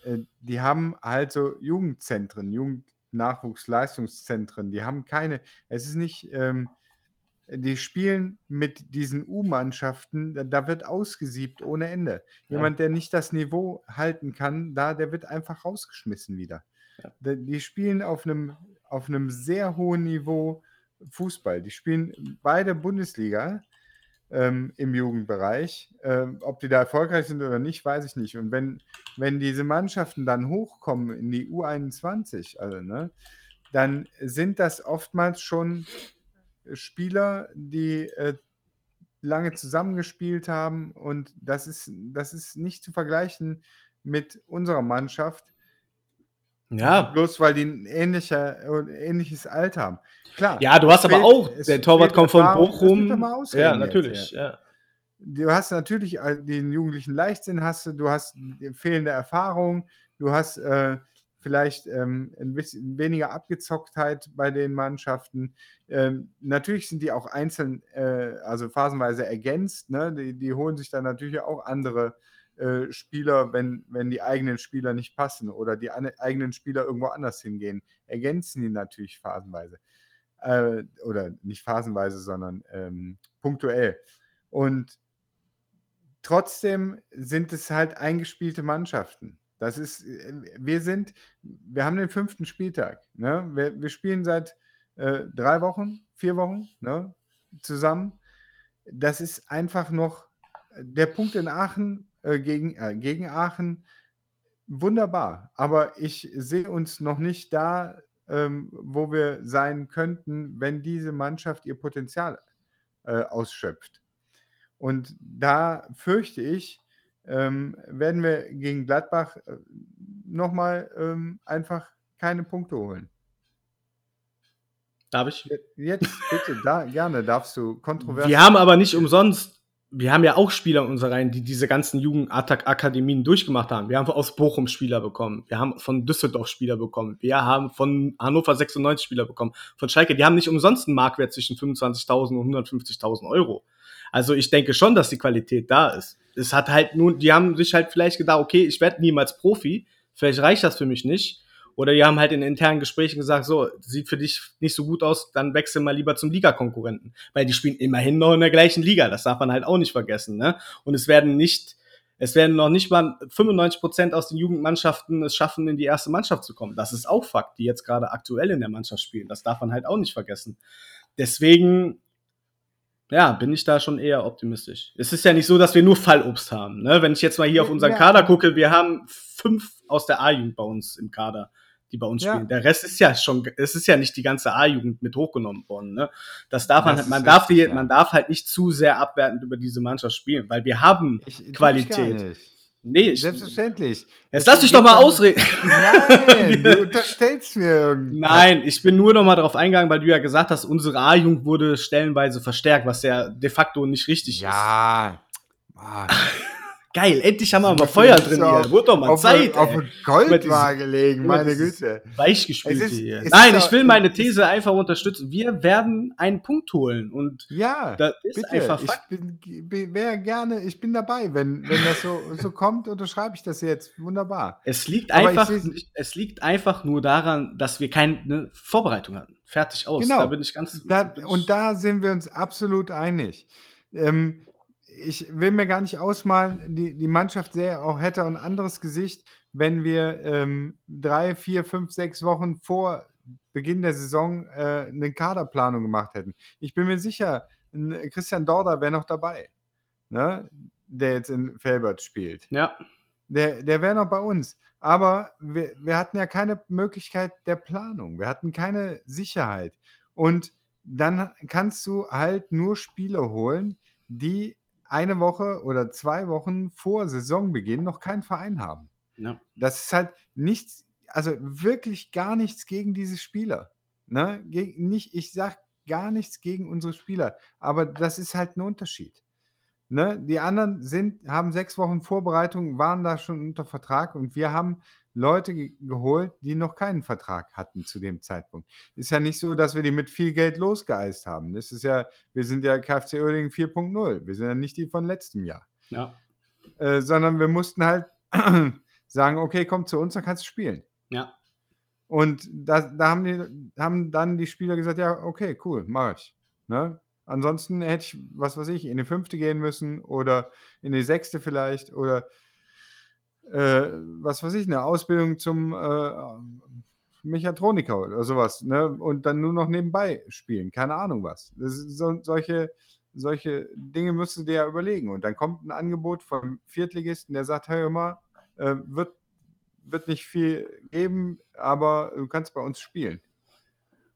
äh, die haben halt so Jugendzentren, Jugendnachwuchsleistungszentren, die haben keine, es ist nicht, ähm, die spielen mit diesen U-Mannschaften, da wird ausgesiebt ohne Ende. Jemand, der nicht das Niveau halten kann, da, der wird einfach rausgeschmissen wieder. Die spielen auf einem, auf einem sehr hohen Niveau Fußball. Die spielen beide Bundesliga ähm, im Jugendbereich. Ähm, ob die da erfolgreich sind oder nicht, weiß ich nicht. Und wenn, wenn diese Mannschaften dann hochkommen in die U21, also, ne, dann sind das oftmals schon Spieler, die äh, lange zusammengespielt haben. Und das ist, das ist nicht zu vergleichen mit unserer Mannschaft. Ja. Bloß weil die ein ähnlicher, ähnliches Alter haben. Klar. Ja, du hast aber fehlt- auch, es der Torwart kommt von Bochum. Ja, jetzt, natürlich. ja. Ja. Du hast natürlich all- den jugendlichen Leichtsinn, hast du, du hast fehlende Erfahrung, du hast äh, vielleicht ähm, ein bisschen weniger Abgezocktheit bei den Mannschaften. Ähm, natürlich sind die auch einzeln, äh, also phasenweise ergänzt. Ne? Die, die holen sich dann natürlich auch andere äh, Spieler, wenn, wenn die eigenen Spieler nicht passen oder die ane- eigenen Spieler irgendwo anders hingehen, ergänzen die natürlich phasenweise. Äh, oder nicht phasenweise, sondern ähm, punktuell. Und trotzdem sind es halt eingespielte Mannschaften. Das ist, äh, wir sind, wir haben den fünften Spieltag. Ne? Wir, wir spielen seit äh, drei Wochen, vier Wochen ne? zusammen. Das ist einfach noch der Punkt in Aachen äh, gegen, äh, gegen Aachen. Wunderbar. Aber ich sehe uns noch nicht da, ähm, wo wir sein könnten, wenn diese Mannschaft ihr Potenzial äh, ausschöpft. Und da fürchte ich, ähm, werden wir gegen Gladbach äh, nochmal ähm, einfach keine Punkte holen. Darf ich? Je- Jetzt bitte, da, gerne darfst du kontrovers. Wir haben aber nicht umsonst, wir haben ja auch Spieler in unserer Reihen, die diese ganzen Jugendakademien durchgemacht haben. Wir haben aus Bochum Spieler bekommen. Wir haben von Düsseldorf Spieler bekommen. Wir haben von Hannover 96 Spieler bekommen. Von Schalke, die haben nicht umsonst einen Marktwert zwischen 25.000 und 150.000 Euro. Also ich denke schon, dass die Qualität da ist. Es hat halt nur, die haben sich halt vielleicht gedacht, okay, ich werde niemals Profi. Vielleicht reicht das für mich nicht. Oder die haben halt in internen Gesprächen gesagt, so, sieht für dich nicht so gut aus, dann wechsel mal lieber zum Ligakonkurrenten. Weil die spielen immerhin noch in der gleichen Liga, das darf man halt auch nicht vergessen. Ne? Und es werden nicht, es werden noch nicht mal 95 Prozent aus den Jugendmannschaften es schaffen, in die erste Mannschaft zu kommen. Das ist auch Fakt, die jetzt gerade aktuell in der Mannschaft spielen. Das darf man halt auch nicht vergessen. Deswegen, ja, bin ich da schon eher optimistisch. Es ist ja nicht so, dass wir nur Fallobst haben. Ne? Wenn ich jetzt mal hier auf unseren Ja. Kader gucke, wir haben fünf aus der A-Jugend bei uns im Kader, die bei uns Ja. spielen. Der Rest ist ja schon, es ist ja nicht die ganze A-Jugend mit hochgenommen worden. Ne? Das darf man, Das halt, man ist darf die, richtig, ja. man darf halt nicht zu sehr abwertend über diese Mannschaft spielen, weil wir haben ich Qualität. Nee, ich, Selbstverständlich. jetzt lass dich doch mal ausreden. Nein, du unterstellst mir irgendwas. Nein, ich bin nur noch mal darauf eingegangen, weil du ja gesagt hast, unsere A-Jugend wurde stellenweise verstärkt, was ja de facto nicht richtig ist. Ja. Geil, endlich haben wir mal Feuer drin hier. Wurde doch mal auf, Zeit. auf ey. eine Goldwaage legen, Immer meine Güte. Weichgespielte Es ist- hier. Nein, ich will meine These einfach unterstützen. Wir werden einen Punkt holen und Ja, das ist bitte. einfach ich Fakt. bin, bin, wäre gerne, ich bin dabei. Wenn, wenn das so, so kommt, unterschreibe ich das jetzt. Wunderbar. Es liegt Aber ich einfach, es liegt einfach nur daran, dass wir keine Vorbereitung hatten. Fertig aus. Genau. Da bin ich ganz. Da, bin ich- und da sind wir uns absolut einig. Ähm, ich will mir gar nicht ausmalen, die, die Mannschaft sähe auch hätte ein anderes Gesicht, wenn wir ähm, drei, vier, fünf, sechs Wochen vor Beginn der Saison äh, eine Kaderplanung gemacht hätten. Ich bin mir sicher, Christian Dorder wäre noch dabei, ne? der jetzt in Felbert spielt. ja, Der, der wäre noch bei uns. Aber wir, wir hatten ja keine Möglichkeit der Planung. Wir hatten keine Sicherheit. Und dann kannst du halt nur Spieler holen, die eine Woche oder zwei Wochen vor Saisonbeginn noch keinen Verein haben. ja. Das ist halt nichts, also wirklich gar nichts gegen diese Spieler. Ne? Ge nicht, ich sage gar nichts gegen unsere Spieler, aber das ist halt ein Unterschied. Ne? Die anderen sind, haben sechs Wochen Vorbereitung, waren da schon unter Vertrag und wir haben Leute ge geholt, die noch keinen Vertrag hatten zu dem Zeitpunkt. Ist ja nicht so, dass wir die mit viel Geld losgeeist haben. Das ist ja, wir sind ja KFC Oerding 4.0. Wir sind ja nicht die von letztem Jahr ja. äh, sondern wir mussten halt sagen, okay, komm zu uns, dann kannst du spielen. Ja. Und da, da haben, die, haben dann die Spieler gesagt, ja, okay, cool, mach ich. Ne? Ansonsten hätte ich, was weiß ich, in die fünfte gehen müssen oder in die sechste vielleicht oder äh, was weiß ich, eine Ausbildung zum äh, Mechatroniker oder sowas. Ne? Und dann nur noch nebenbei spielen, keine Ahnung was. So, solche solche Dinge musst du dir ja überlegen. Und dann kommt ein Angebot vom Viertligisten, der sagt, hör mal, äh, wird, wird nicht viel geben, aber du kannst bei uns spielen.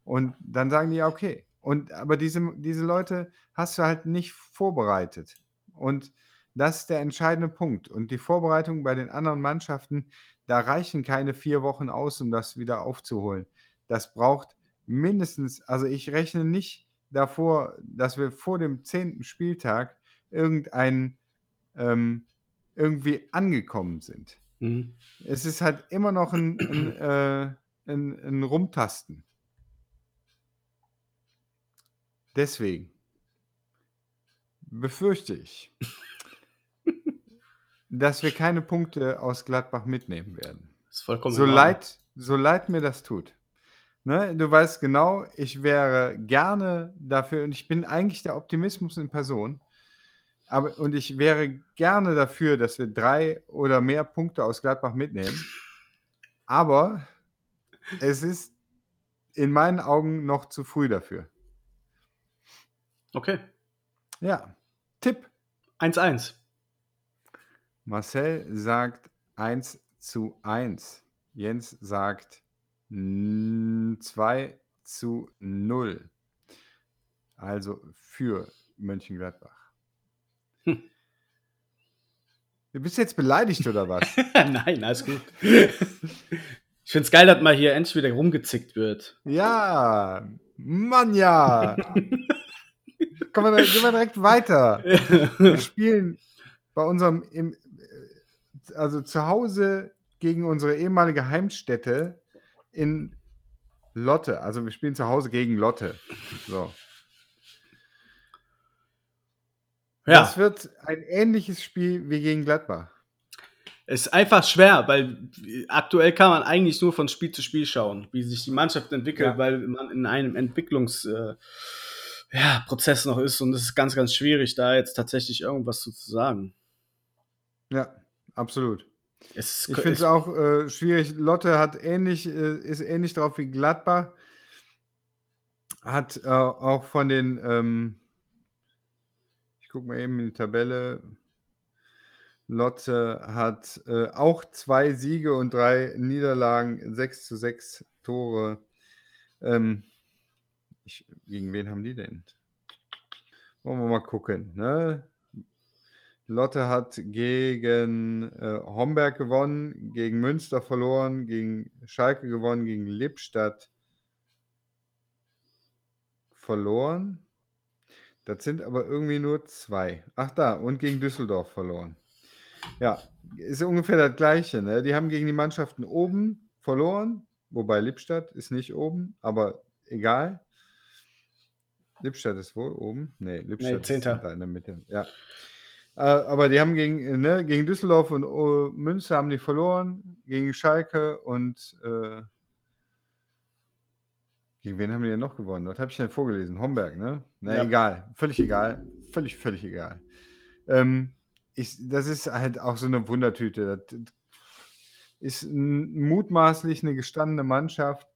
Und dann sagen die ja, okay. Und aber diese, diese Leute hast du halt nicht vorbereitet. Und das ist der entscheidende Punkt. Und die Vorbereitung bei den anderen Mannschaften, da reichen keine vier Wochen aus, um das wieder aufzuholen. Das braucht mindestens, also ich rechne nicht davor, dass wir vor dem zehnten Spieltag irgendein ähm, irgendwie angekommen sind. Mhm. Es ist halt immer noch ein, ein, äh, ein, ein Rumtasten. Deswegen befürchte ich, dass wir keine Punkte aus Gladbach mitnehmen werden. Das ist vollkommen so leid, so leid mir das tut. Ne, du weißt genau, ich wäre gerne dafür und ich bin eigentlich der Optimismus in Person. Aber, und ich wäre gerne dafür, dass wir drei oder mehr Punkte aus Gladbach mitnehmen. Aber es ist in meinen Augen noch zu früh dafür. Okay. Ja. Tipp. 1-1. Marcel sagt 1 zu 1. Jens sagt 2 zu 0. Also für Mönchengladbach. Hm. Du bist jetzt beleidigt oder was? Nein, alles gut. Ich finde es geil, dass mal hier endlich wieder rumgezickt wird. Ja, Mann, ja. Kommen wir, gehen wir direkt weiter. Wir spielen bei unserem, im, also zu Hause gegen unsere ehemalige Heimstätte in Lotte. Also wir spielen zu Hause gegen Lotte. So. Ja. Das wird ein ähnliches Spiel wie gegen Gladbach. Es ist einfach schwer, weil aktuell kann man eigentlich nur von Spiel zu Spiel schauen, wie sich die Mannschaft entwickelt, ja. weil man in einem Entwicklungsprozess äh, ja, noch ist und es ist ganz, ganz schwierig, da jetzt tatsächlich irgendwas zu, zu sagen. Ja, absolut. Es, ich finde es auch äh, schwierig. Lotte hat ähnlich, äh, ist ähnlich drauf wie Gladbach. Hat äh, auch von den, ähm, ich gucke mal eben in die Tabelle. Lotte hat äh, auch zwei Siege und drei Niederlagen, 6 zu 6 Tore. Ähm, ich, gegen wen haben die denn? Wollen wir mal gucken. Ne? Lotte hat gegen äh, Homberg gewonnen, gegen Münster verloren, gegen Schalke gewonnen, gegen Lippstadt verloren. Das sind aber irgendwie nur zwei. Ach da, und gegen Düsseldorf verloren. Ja, ist ungefähr das Gleiche. Ne? Die haben gegen die Mannschaften oben verloren, wobei Lippstadt ist nicht oben, aber egal. Lippstadt ist wohl oben? Nee, Lippstadt nee, ist da in der Mitte. Ja. Äh, aber die haben gegen, ne, gegen Düsseldorf und oh, Münster haben die verloren, gegen Schalke und äh, gegen wen haben die denn noch gewonnen? Was habe ich denn vorgelesen? Homberg, ne? Na, ja. egal. Völlig egal. Völlig, völlig egal. Ähm, ich, das ist halt auch so eine Wundertüte. Das ist mutmaßlich eine gestandene Mannschaft.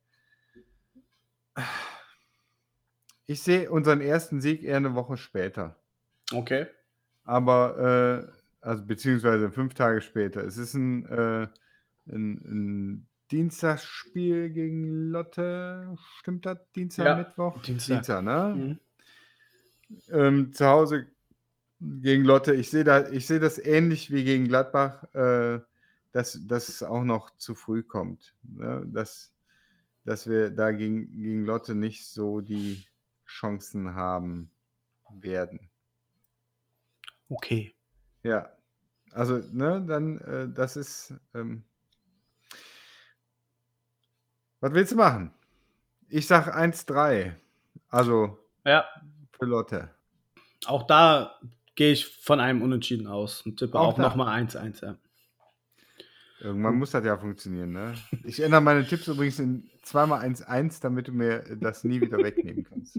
Ich sehe unseren ersten Sieg eher eine Woche später. Okay. Aber, äh, also beziehungsweise fünf Tage später. Es ist ein, äh, ein, ein Dienstagsspiel gegen Lotte. Stimmt das? Dienstag, ja, Mittwoch? Dienstag. Dienstag, ne? Mhm. Ähm, zu Hause gegen Lotte. Ich sehe da, seh das ähnlich wie gegen Gladbach, äh, dass, dass es auch noch zu früh kommt. Ne? Dass, dass wir da gegen, gegen Lotte nicht so die Chancen haben werden. Okay. Ja. Also, ne, dann, äh, das ist. Ähm, was willst du machen? Ich sag 1-3. Also ja. für Lotte. Auch da gehe ich von einem Unentschieden aus und tippe auch, auch nochmal 1-1, ja. Irgendwann muss das ja funktionieren, ne? Ich ändere meine Tipps übrigens in zweimal 1-1, damit du mir das nie wieder wegnehmen kannst.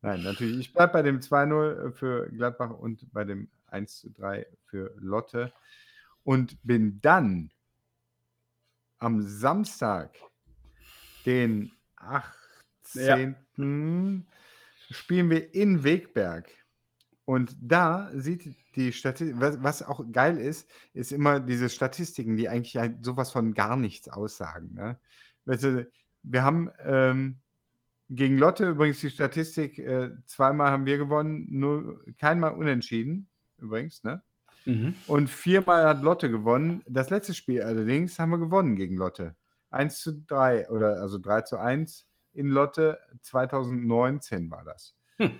Nein, natürlich. Ich bleibe bei dem 2-0 für Gladbach und bei dem 1 zu 3 für Lotte und bin dann am Samstag, den 18. Ja. spielen wir in Wegberg Und da sieht die Statistik, was, was auch geil ist, ist immer diese Statistiken, die eigentlich halt sowas von gar nichts aussagen. Ne? Du, wir haben ähm, gegen Lotte übrigens die Statistik, äh, zweimal haben wir gewonnen, nur keinmal unentschieden, übrigens, ne? Mhm. Und viermal hat Lotte gewonnen. Das letzte Spiel allerdings haben wir gewonnen gegen Lotte. 1 zu 3 oder also 3 zu 1 in Lotte 2019 war das. Hm.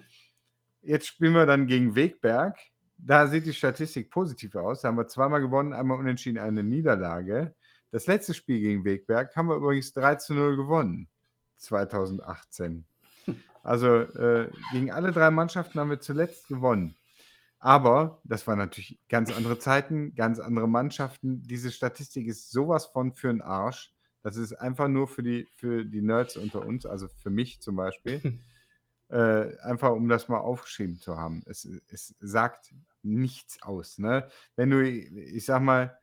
Jetzt spielen wir dann gegen Wegberg. Da sieht die Statistik positiv aus. Da haben wir zweimal gewonnen, einmal unentschieden, eine Niederlage. Das letzte Spiel gegen Wegberg haben wir übrigens 3 zu 0 gewonnen. 2018. Also äh, gegen alle drei Mannschaften haben wir zuletzt gewonnen. Aber das waren natürlich ganz andere Zeiten, ganz andere Mannschaften. Diese Statistik ist sowas von für den Arsch. Das ist einfach nur für die, für die Nerds unter uns, also für mich zum Beispiel. äh, einfach um das mal aufgeschrieben zu haben. Es, es sagt nichts aus. Ne? Wenn du, ich sag mal,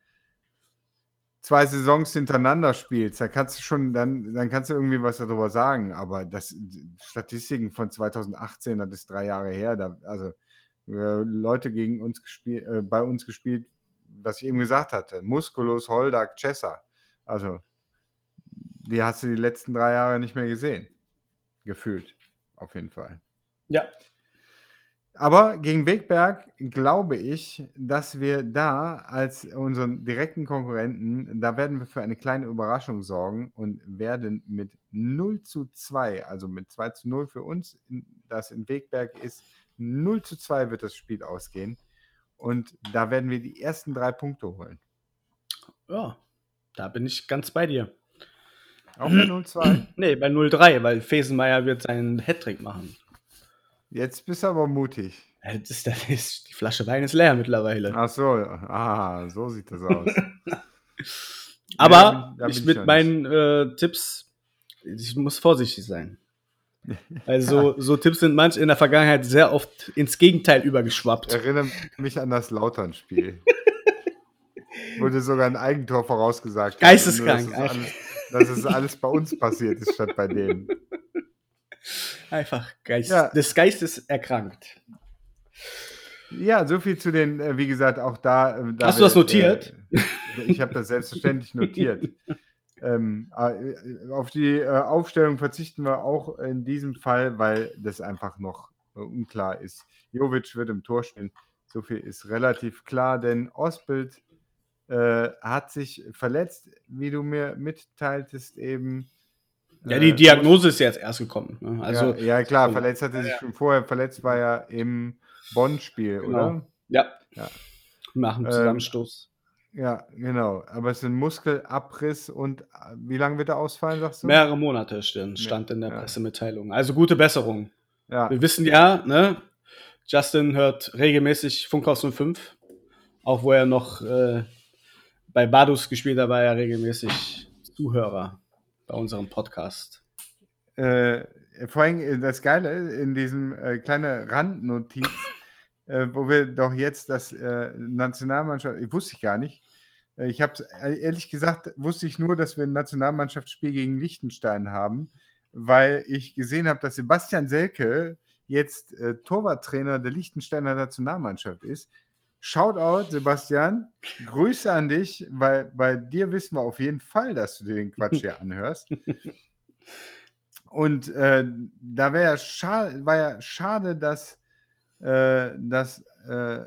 zwei Saisons hintereinander spielst, dann kannst du schon, dann, dann kannst du irgendwie was darüber sagen. Aber das Statistiken von 2018, das ist drei Jahre her, da, also äh, Leute gegen uns gespielt, äh, bei uns gespielt, was ich eben gesagt hatte. Musculus, Holdak, Chessa. Also, die hast du die letzten drei Jahre nicht mehr gesehen. Gefühlt. Auf jeden Fall. Ja. Aber gegen Wegberg glaube ich, dass wir da als unseren direkten Konkurrenten, da werden wir für eine kleine Überraschung sorgen und werden mit 0 zu 2, also mit 2 zu 0 für uns, das in Wegberg ist, 0 zu 2 wird das Spiel ausgehen. Und da werden wir die ersten drei Punkte holen. Ja, da bin ich ganz bei dir. Auch bei 0-2? Nee, bei 0-3, weil Fesenmeier wird seinen Hattrick machen. Jetzt bist du aber mutig. Das ist, das ist, die Flasche Wein ist leer mittlerweile. Ach so, ah, so sieht das aus. Aber Ja, da bin- da bin ich ich mit noch meinen äh, Tipps, ich muss vorsichtig sein. Also so Tipps sind manch in der Vergangenheit sehr oft ins Gegenteil übergeschwappt. Erinnere mich an das Lautern-Spiel. Wurde sogar ein Eigentor vorausgesagt. Geisteskrank, Nur, Dass es, alles, dass es alles bei uns passiert ist, statt bei denen. Einfach Geist, Ja. des Geistes erkrankt. Ja, so viel zu den, äh, wie gesagt, auch da. äh, da Hast du das wir, notiert? Äh, ich habe das selbstverständlich notiert. Ähm, äh, auf die äh, Aufstellung verzichten wir auch in diesem Fall, weil das einfach noch äh, unklar ist. Jovic wird im Tor stehen. So viel ist relativ klar, denn Osbild äh, hat sich verletzt, wie du mir mitteiltest eben. Ja, die Äh, Diagnose ist jetzt erst gekommen. Ne? Also, ja, ja, klar, Ja. verletzt hatte sich Ja. schon vorher. Verletzt war ja im Bonn-Spiel, Genau. oder? ja. Ja. Nach dem Ähm, Zusammenstoß. Ja, genau. Aber es ist ein Muskelabriss und äh, wie lange wird er ausfallen, sagst du? Mehrere Monate stand, in der Ja. Pressemitteilung. Also gute Besserung. Ja, Wir wissen ja, ne? Justin hört regelmäßig Funkhaus 05. Auch wo er noch äh, bei Badus gespielt hat, war er regelmäßig Zuhörer bei unserem Podcast. äh, vor allem äh, das Geile in diesem äh, kleinen Randnotiz, äh, wo wir doch jetzt das äh, Nationalmannschaft, ich wusste ich gar nicht. Äh, Ich habe ehrlich gesagt, wusste ich nur, dass wir ein Nationalmannschaftsspiel gegen Liechtenstein haben, weil ich gesehen habe, dass Sebastian Selke jetzt äh, Torwarttrainer der Liechtensteiner Nationalmannschaft ist. Shoutout, Sebastian. Grüße an dich, weil bei dir wissen wir auf jeden Fall, dass du dir den Quatsch hier anhörst. Und äh, da wäre ja schade, war ja schade, dass, äh, dass äh,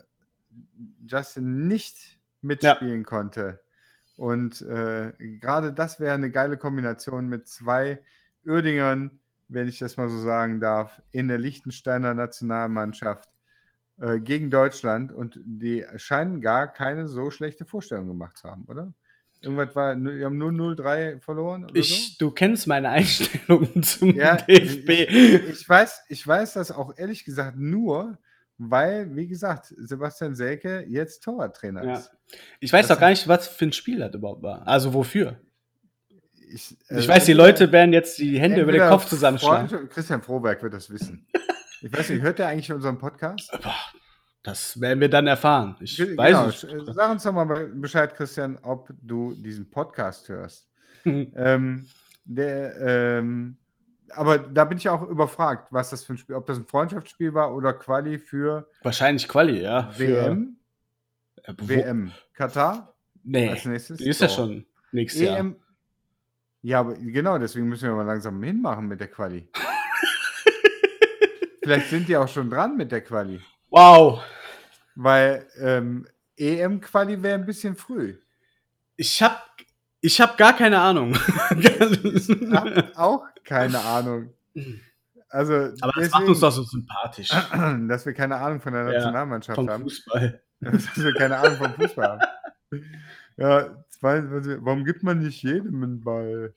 Justin nicht mitspielen konnte. Und äh, gerade das wäre eine geile Kombination mit zwei Uerdingern, wenn ich das mal so sagen darf, in der Liechtensteiner Nationalmannschaft äh, gegen Deutschland. Und die scheinen gar keine so schlechte Vorstellung gemacht zu haben, oder? Irgendwas war, wir haben nur 0-3 verloren. Ich, du kennst meine Einstellung zum so? ja, DFB. Ich, ich, weiß, ich weiß das auch ehrlich gesagt nur, weil, wie gesagt, Sebastian Selke jetzt Torwarttrainer Ja. ist. Ich weiß Das- doch gar nicht, was für ein Spiel das überhaupt war. Also wofür? Ich, Ich äh, weiß, die Leute werden jetzt die Hände über den Kopf zusammenschlagen. Freund- Christian Froberg wird das wissen. Ich weiß nicht, hört er eigentlich unseren Podcast? Boah, Das werden wir dann erfahren. Ich Ge- weiß genau, nicht. Sag uns doch mal be- Bescheid, Christian, ob du diesen Podcast hörst. Mhm. Ähm, der, ähm, aber da bin ich auch überfragt, was das für ein Spiel, ob das ein Freundschaftsspiel war oder Quali für Wahrscheinlich Quali, ja. für- WM. Äh, WM. Katar Nee, als nächstes. die ist ja schon nächstes Jahr. EM. Ja, aber genau, deswegen müssen wir mal langsam hinmachen mit der Quali. Vielleicht sind die auch schon dran mit der Quali. Wow. Weil ähm, EM-Quali wäre ein bisschen früh. Ich hab, ich hab gar keine Ahnung. Hab auch keine Ahnung. Also, Aber das macht uns deswegen, doch so sympathisch. dass wir keine Ahnung von der Ja, Nationalmannschaft Vom haben. Fußball. dass wir keine Ahnung vom Fußball haben. Ja, warum gibt man nicht jedem einen Ball?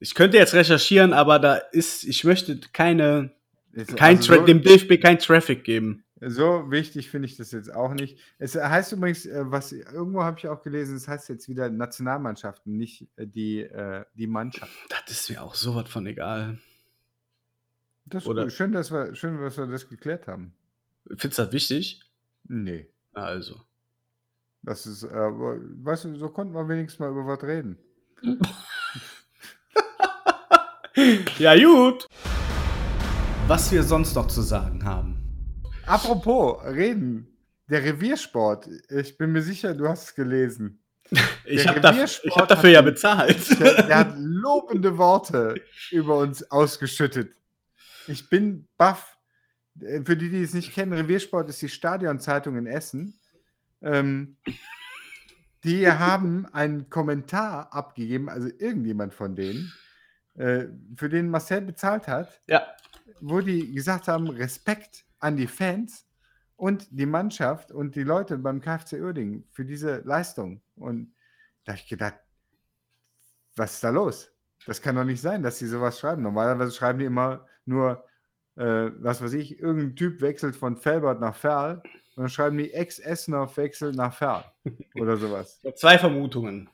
Ich könnte jetzt recherchieren, aber da ist, ich möchte keine, Ist- kein also so- dem DFB kein Traffic geben. So wichtig finde ich das jetzt auch nicht. Es heißt übrigens, äh, was irgendwo habe ich auch gelesen, es heißt jetzt wieder Nationalmannschaften, nicht äh, die, äh, die Mannschaft. Das ist mir auch sowas von egal. Das Oder- gut. schön, dass wir, schön, dass wir das geklärt haben. Findest du das wichtig? Nee. Na, Also. Das ist, äh, weißt du, so konnten wir wenigstens mal über was reden. Ja, gut. Was wir sonst noch zu sagen haben. Apropos reden, der Reviersport. Ich bin mir sicher, du hast es gelesen. Ich Der habe ich hab dafür ja bezahlt. Der, der hat lobende Worte über uns ausgeschüttet. Ich bin baff. Äh, Für die, die es nicht kennen, Reviersport ist die Stadionzeitung in Essen. Ähm, die haben einen Kommentar abgegeben, also irgendjemand von denen, äh, für den Marcel bezahlt hat, ja. Wo die gesagt haben, Respekt an die Fans und die Mannschaft und die Leute beim KfC Uerdingen für diese Leistung. Und da habe ich gedacht, was ist da los? Das kann doch nicht sein, dass sie sowas schreiben. Normalerweise schreiben die immer nur, äh, was weiß ich, irgendein Typ wechselt von Felbert nach Ferl und dann schreiben die Ex-Essener wechselt nach Ferl oder sowas. Ich hab zwei Vermutungen,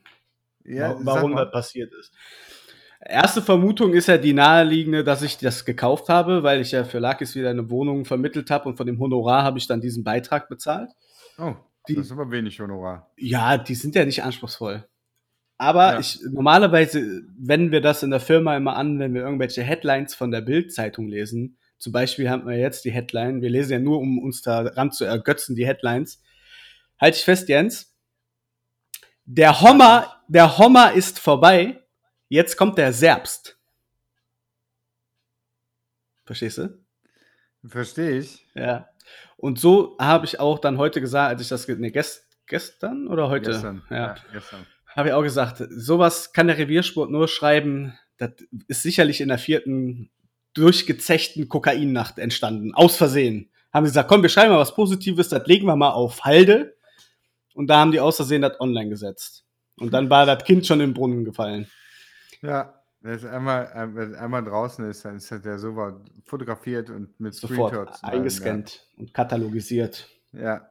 Ja, warum das passiert ist. Erste Vermutung ist ja die naheliegende, dass ich das gekauft habe, weil ich ja für Lakis wieder eine Wohnung vermittelt habe und von dem Honorar habe ich dann diesen Beitrag bezahlt. Oh, Die- das ist aber wenig Honorar. Ja, die sind ja nicht anspruchsvoll. Aber Ja. ich, normalerweise wenden wir das in der Firma immer an, wenn wir irgendwelche Headlines von der Bild-Zeitung lesen. Zum Beispiel haben wir jetzt die Headline, wir lesen ja nur, um uns daran zu ergötzen, die Headlines. Halt dich fest, Jens. Der Hommer, der Hommer ist vorbei. Jetzt kommt der Serbst. Verstehst du? Verstehe ich. Ja. Und so habe ich auch dann heute gesagt, als ich das, nee, gest, gestern oder heute? Gestern. Ja. gestern. Habe ich auch gesagt, sowas kann der Reviersport nur schreiben. Das ist sicherlich in der vierten durchgezechten Kokainnacht entstanden. Aus Versehen. Haben sie gesagt, komm, wir schreiben mal was Positives, das legen wir mal auf Halde. Und da haben die aus Versehen das online gesetzt. Und dann war das Kind schon im Brunnen gefallen. Ja, wenn es einmal, wenn es einmal draußen ist, dann ist das ja sofort fotografiert und mit Sofort Screenshots. eingescannt und katalogisiert. Ja, ja.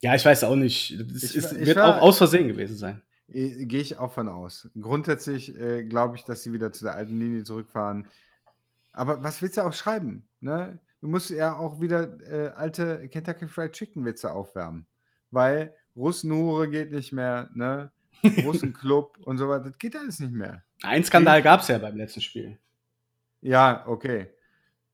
Ja, ich weiß auch nicht. Ich wird war- auch aus Versehen gewesen sein. Eh, Gehe ich auch von aus. Grundsätzlich äh, glaube ich, dass sie wieder zu der alten Linie zurückfahren. Aber was willst du auch schreiben? Ne? Du musst ja auch wieder äh, alte Kentucky Fried Chicken Witze aufwärmen. Weil Russenhure geht nicht mehr, ne? Russenclub und so weiter. Das geht alles nicht mehr. Ein Skandal gab es ja beim letzten Spiel. Ja, okay.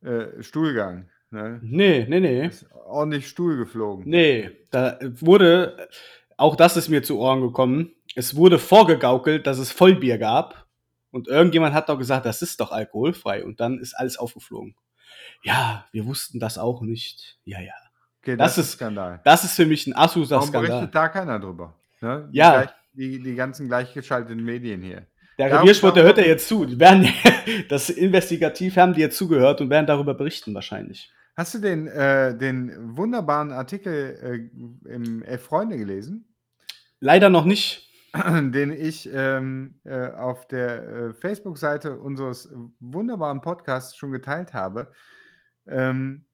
Äh, Stuhlgang. Ne? Nee, nee, nee. Ist ordentlich Stuhl geflogen. Nee, da wurde, auch das ist mir zu Ohren gekommen, es wurde vorgegaukelt, dass es Vollbier gab. Und irgendjemand hat doch gesagt, das ist doch alkoholfrei. Und dann ist alles aufgeflogen. Ja, wir wussten das auch nicht. Ja, ja. Okay, Das das, ist- Skandal. Das ist für mich ein absoluter Warum Skandal. berichtet da keiner drüber? Ne? Ja. Die, die ganzen gleichgeschalteten Medien hier. Der Ja, Reviersport, der hört ja jetzt zu. Die werden, das investigativ haben die jetzt zugehört und werden darüber berichten wahrscheinlich. Hast du den, äh, den wunderbaren Artikel äh, im Elf Freunde gelesen, Leider noch nicht. den ich ähm, äh, auf der äh, Facebook-Seite unseres wunderbaren Podcasts schon geteilt habe? Ähm,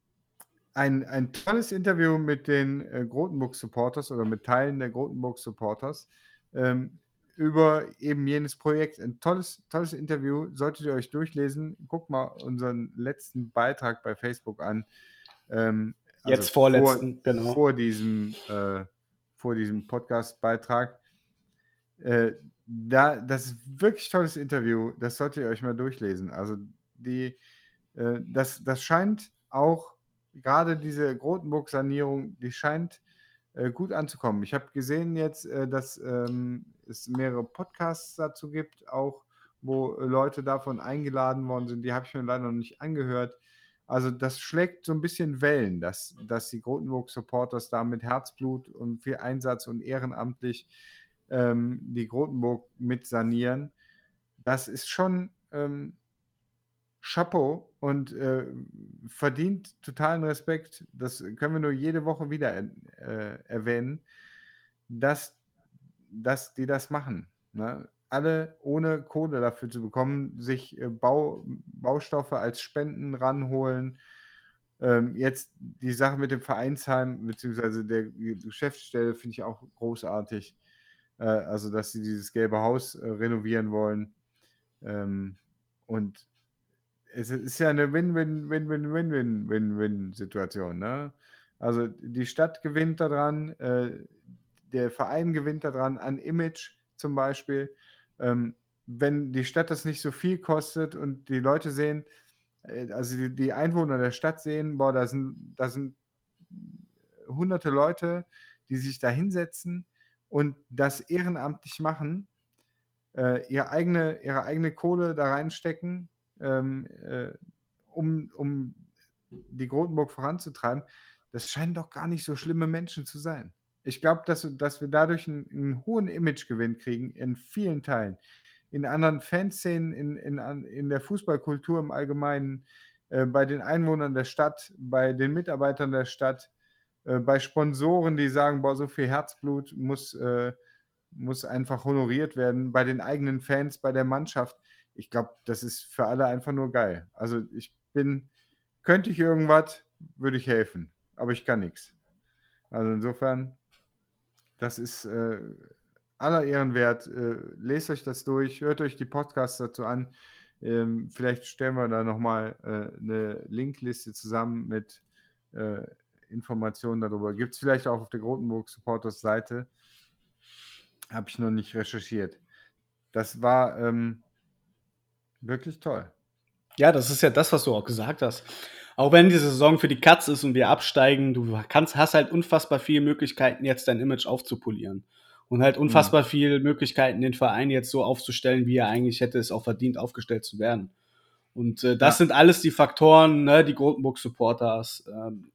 ein, ein tolles Interview mit den äh, Grotenburg-Supporters oder mit Teilen der Grotenburg-Supporters ähm, über eben jenes Projekt. Ein tolles, tolles Interview, solltet ihr euch durchlesen. Guckt mal unseren letzten Beitrag bei Facebook an. Ähm, Jetzt vorletzten, vor, genau. vor diesem, äh, vor diesem Podcast-Beitrag. Äh, da, das ist wirklich tolles Interview. Das solltet ihr euch mal durchlesen. Also die, äh, das, das scheint auch gerade diese Grotenburg-Sanierung, die scheint gut anzukommen. Ich habe gesehen jetzt, äh, dass ähm, es mehrere Podcasts dazu gibt, auch wo Leute davon eingeladen worden sind. Die habe ich mir leider noch nicht angehört. Also das schlägt so ein bisschen Wellen, dass, dass die Grotenburg-Supporters da mit Herzblut und viel Einsatz und ehrenamtlich ähm, die Grotenburg mit sanieren. Das ist schon ähm, Chapeau und äh, verdient totalen Respekt. Das können wir nur jede Woche wieder äh, erwähnen, dass, dass die das machen. Ne? Alle ohne Kohle dafür zu bekommen, sich äh, Bau, Baustoffe als Spenden ranholen. Ähm, jetzt die Sache mit dem Vereinsheim bzw. der Geschäftsstelle finde ich auch großartig. Äh, also, dass sie dieses gelbe Haus äh, renovieren wollen. Ähm, und es ist ja eine Win-Win-Win-Win-Win-Win-Win-Situation. Ne? Also die Stadt gewinnt daran, äh, der Verein gewinnt daran an Image zum Beispiel. Ähm, wenn die Stadt das nicht so viel kostet und die Leute sehen, äh, also die, die, Einwohner der Stadt sehen, boah, da sind, da sind hunderte Leute, die sich da hinsetzen und das ehrenamtlich machen, äh, ihre, eigene, ihre eigene Kohle da reinstecken ähm, äh, um, um die Grotenburg voranzutreiben, das scheinen doch gar nicht so schlimme Menschen zu sein. Ich glaube, dass, dass wir dadurch einen, einen, hohen Imagegewinn kriegen in vielen Teilen. In anderen Fanszenen, in, in, in der Fußballkultur im Allgemeinen, äh, bei den Einwohnern der Stadt, bei den Mitarbeitern der Stadt, äh, bei Sponsoren, die sagen, boah, so viel Herzblut muss, äh, muss einfach honoriert werden, bei den eigenen Fans, bei der Mannschaft ich glaube, das ist für alle einfach nur geil. Also ich bin, könnte ich irgendwas, würde ich helfen, aber ich kann nichts. Also insofern, das ist äh, aller Ehren wert. Äh, lest euch das durch, hört euch die Podcasts dazu an. Ähm, vielleicht stellen wir da nochmal äh, eine Linkliste zusammen mit äh, Informationen darüber. Gibt es vielleicht auch auf der Grotenburg Supporters Seite. Habe ich noch nicht recherchiert. Das war ähm, Wirklich toll. Ja, das ist ja das, was du auch gesagt hast. Auch wenn diese Saison für die Katz ist und wir absteigen, du kannst, hast halt unfassbar viele Möglichkeiten, jetzt dein Image aufzupolieren. Und halt unfassbar mhm. viele Möglichkeiten, den Verein jetzt so aufzustellen, wie er eigentlich hätte es auch verdient, aufgestellt zu werden. Und äh, das ja. sind alles die Faktoren, ne, die Grotenburg-Supporters. Ähm,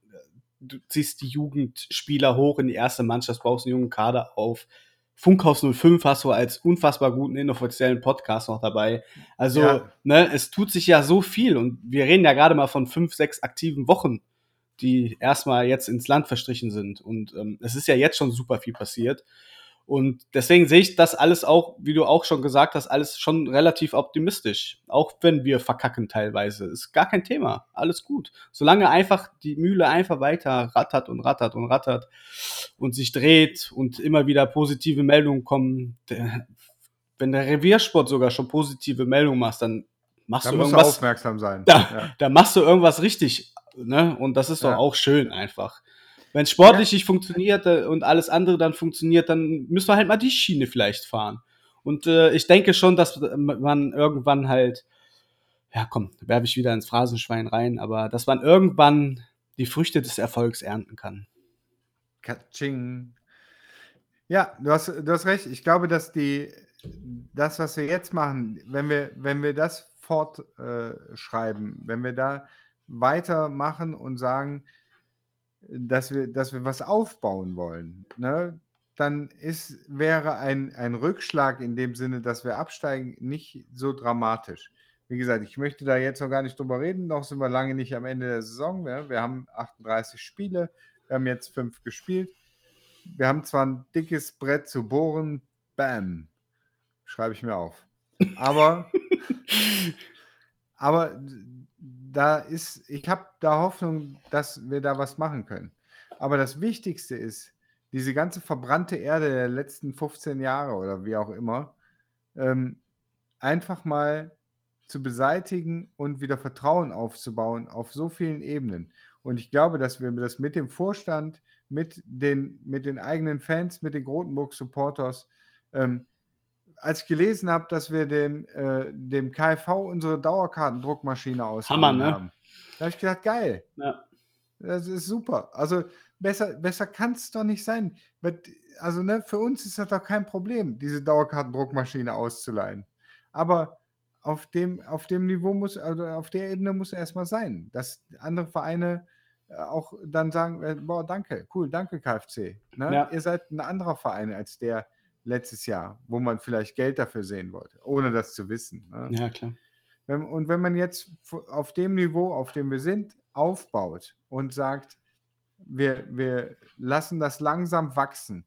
du ziehst die Jugendspieler hoch in die erste Mannschaft, baust einen jungen Kader auf. Funkhaus 05 hast du als unfassbar guten inoffiziellen Podcast noch dabei. Also, ja. ne, es tut sich ja so viel und wir reden ja gerade mal von fünf, sechs aktiven Wochen, die erstmal jetzt ins Land verstrichen sind. Und ähm, es ist ja jetzt schon super viel passiert. Und deswegen sehe ich das alles auch, wie du auch schon gesagt hast, alles schon relativ optimistisch. Auch wenn wir verkacken teilweise. Ist gar kein Thema. Alles gut. Solange einfach die Mühle einfach weiter rattert und rattert und rattert und sich dreht und immer wieder positive Meldungen kommen. Wenn der Reviersport sogar schon positive Meldungen macht, dann machst da du irgendwas. Du aufmerksam sein. Da, ja. da machst du irgendwas richtig. Ne? Und das ist doch auch schön einfach. Wenn sportlich ja. nicht funktioniert äh, und alles andere dann funktioniert, dann müssen wir halt mal die Schiene vielleicht fahren. Und äh, ich denke schon, dass man irgendwann halt, ja komm, werfe ich wieder ins Phrasenschwein rein, aber dass man irgendwann die Früchte des Erfolgs ernten kann. Katsching. Ja, du hast, du hast recht. Ich glaube, dass die, das, was wir jetzt machen, wenn wir, wenn wir das fortschreiben, äh, wenn wir da weitermachen und sagen, dass wir, dass wir was aufbauen wollen, ne, dann ist, wäre ein, ein Rückschlag in dem Sinne, dass wir absteigen, nicht so dramatisch. Wie gesagt, ich möchte da jetzt noch gar nicht drüber reden, noch sind wir lange nicht am Ende der Saison. Ja. Wir haben 38 Spiele, wir haben jetzt fünf gespielt. Wir haben zwar ein dickes Brett zu bohren, bam, schreibe ich mir auf. Aber, aber da ist, ich habe da Hoffnung, dass wir da was machen können. Aber das Wichtigste ist, diese ganze verbrannte Erde der letzten 15 Jahre oder wie auch immer, ähm, einfach mal zu beseitigen und wieder Vertrauen aufzubauen auf so vielen Ebenen. Und ich glaube, dass wir das mit dem Vorstand, mit den, mit den eigenen Fans, mit den Grotenburg-Supporters, ähm, als ich gelesen habe, dass wir den, äh, dem KfV unsere Dauerkartendruckmaschine Hammer, ne? haben, da habe ich gedacht, geil, Ja. das ist super. Also besser, besser kann es doch nicht sein. Also ne, für uns ist das doch kein Problem, diese Dauerkartendruckmaschine auszuleihen. Aber auf dem, auf dem Niveau muss, also auf der Ebene muss er erstmal sein, dass andere Vereine äh, auch dann sagen, äh, boah, danke, cool, danke KFC. Ne? Ja. Ihr seid ein anderer Verein als der letztes Jahr, wo man vielleicht Geld dafür sehen wollte, ohne das zu wissen. Ne? ja, klar. Wenn, und wenn man jetzt auf dem Niveau, auf dem wir sind, aufbaut und sagt, wir, wir lassen das langsam wachsen,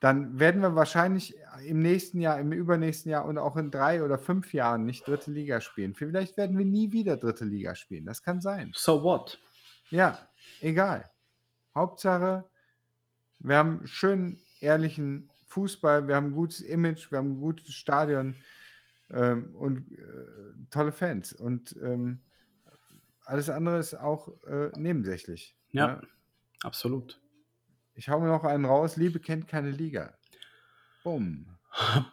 dann werden wir wahrscheinlich im nächsten Jahr, im übernächsten Jahr und auch in drei oder fünf Jahren nicht dritte Liga spielen. Vielleicht werden wir nie wieder dritte Liga spielen. Das kann sein. So what? Ja, egal. Hauptsache, wir haben schönen, ehrlichen Fußball, wir haben ein gutes Image, wir haben ein gutes Stadion ähm, und äh, tolle Fans. Und ähm, alles andere ist auch äh, nebensächlich. Ja. ne? Absolut. Ich hau mir noch einen raus. Liebe kennt keine Liga. Bumm.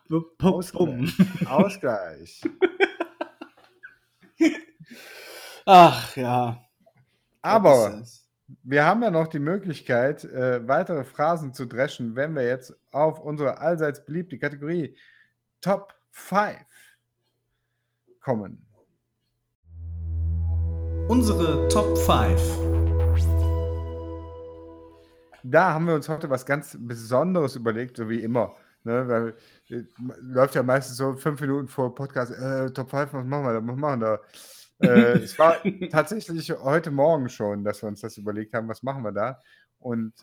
Bum, bum, bum. Ausgleich. Ach ja. Aber wir haben ja noch die Möglichkeit, äh, weitere Phrasen zu dreschen, wenn wir jetzt auf unsere allseits beliebte Kategorie Top 5 kommen. Unsere Top 5. Da haben wir uns heute was ganz Besonderes überlegt, so wie immer. Ne? Weil äh, läuft ja meistens so fünf Minuten vor Podcast, äh, Top 5, was machen wir da? Was machen wir da? Äh, es war tatsächlich heute Morgen schon, dass wir uns das überlegt haben, was machen wir da? Und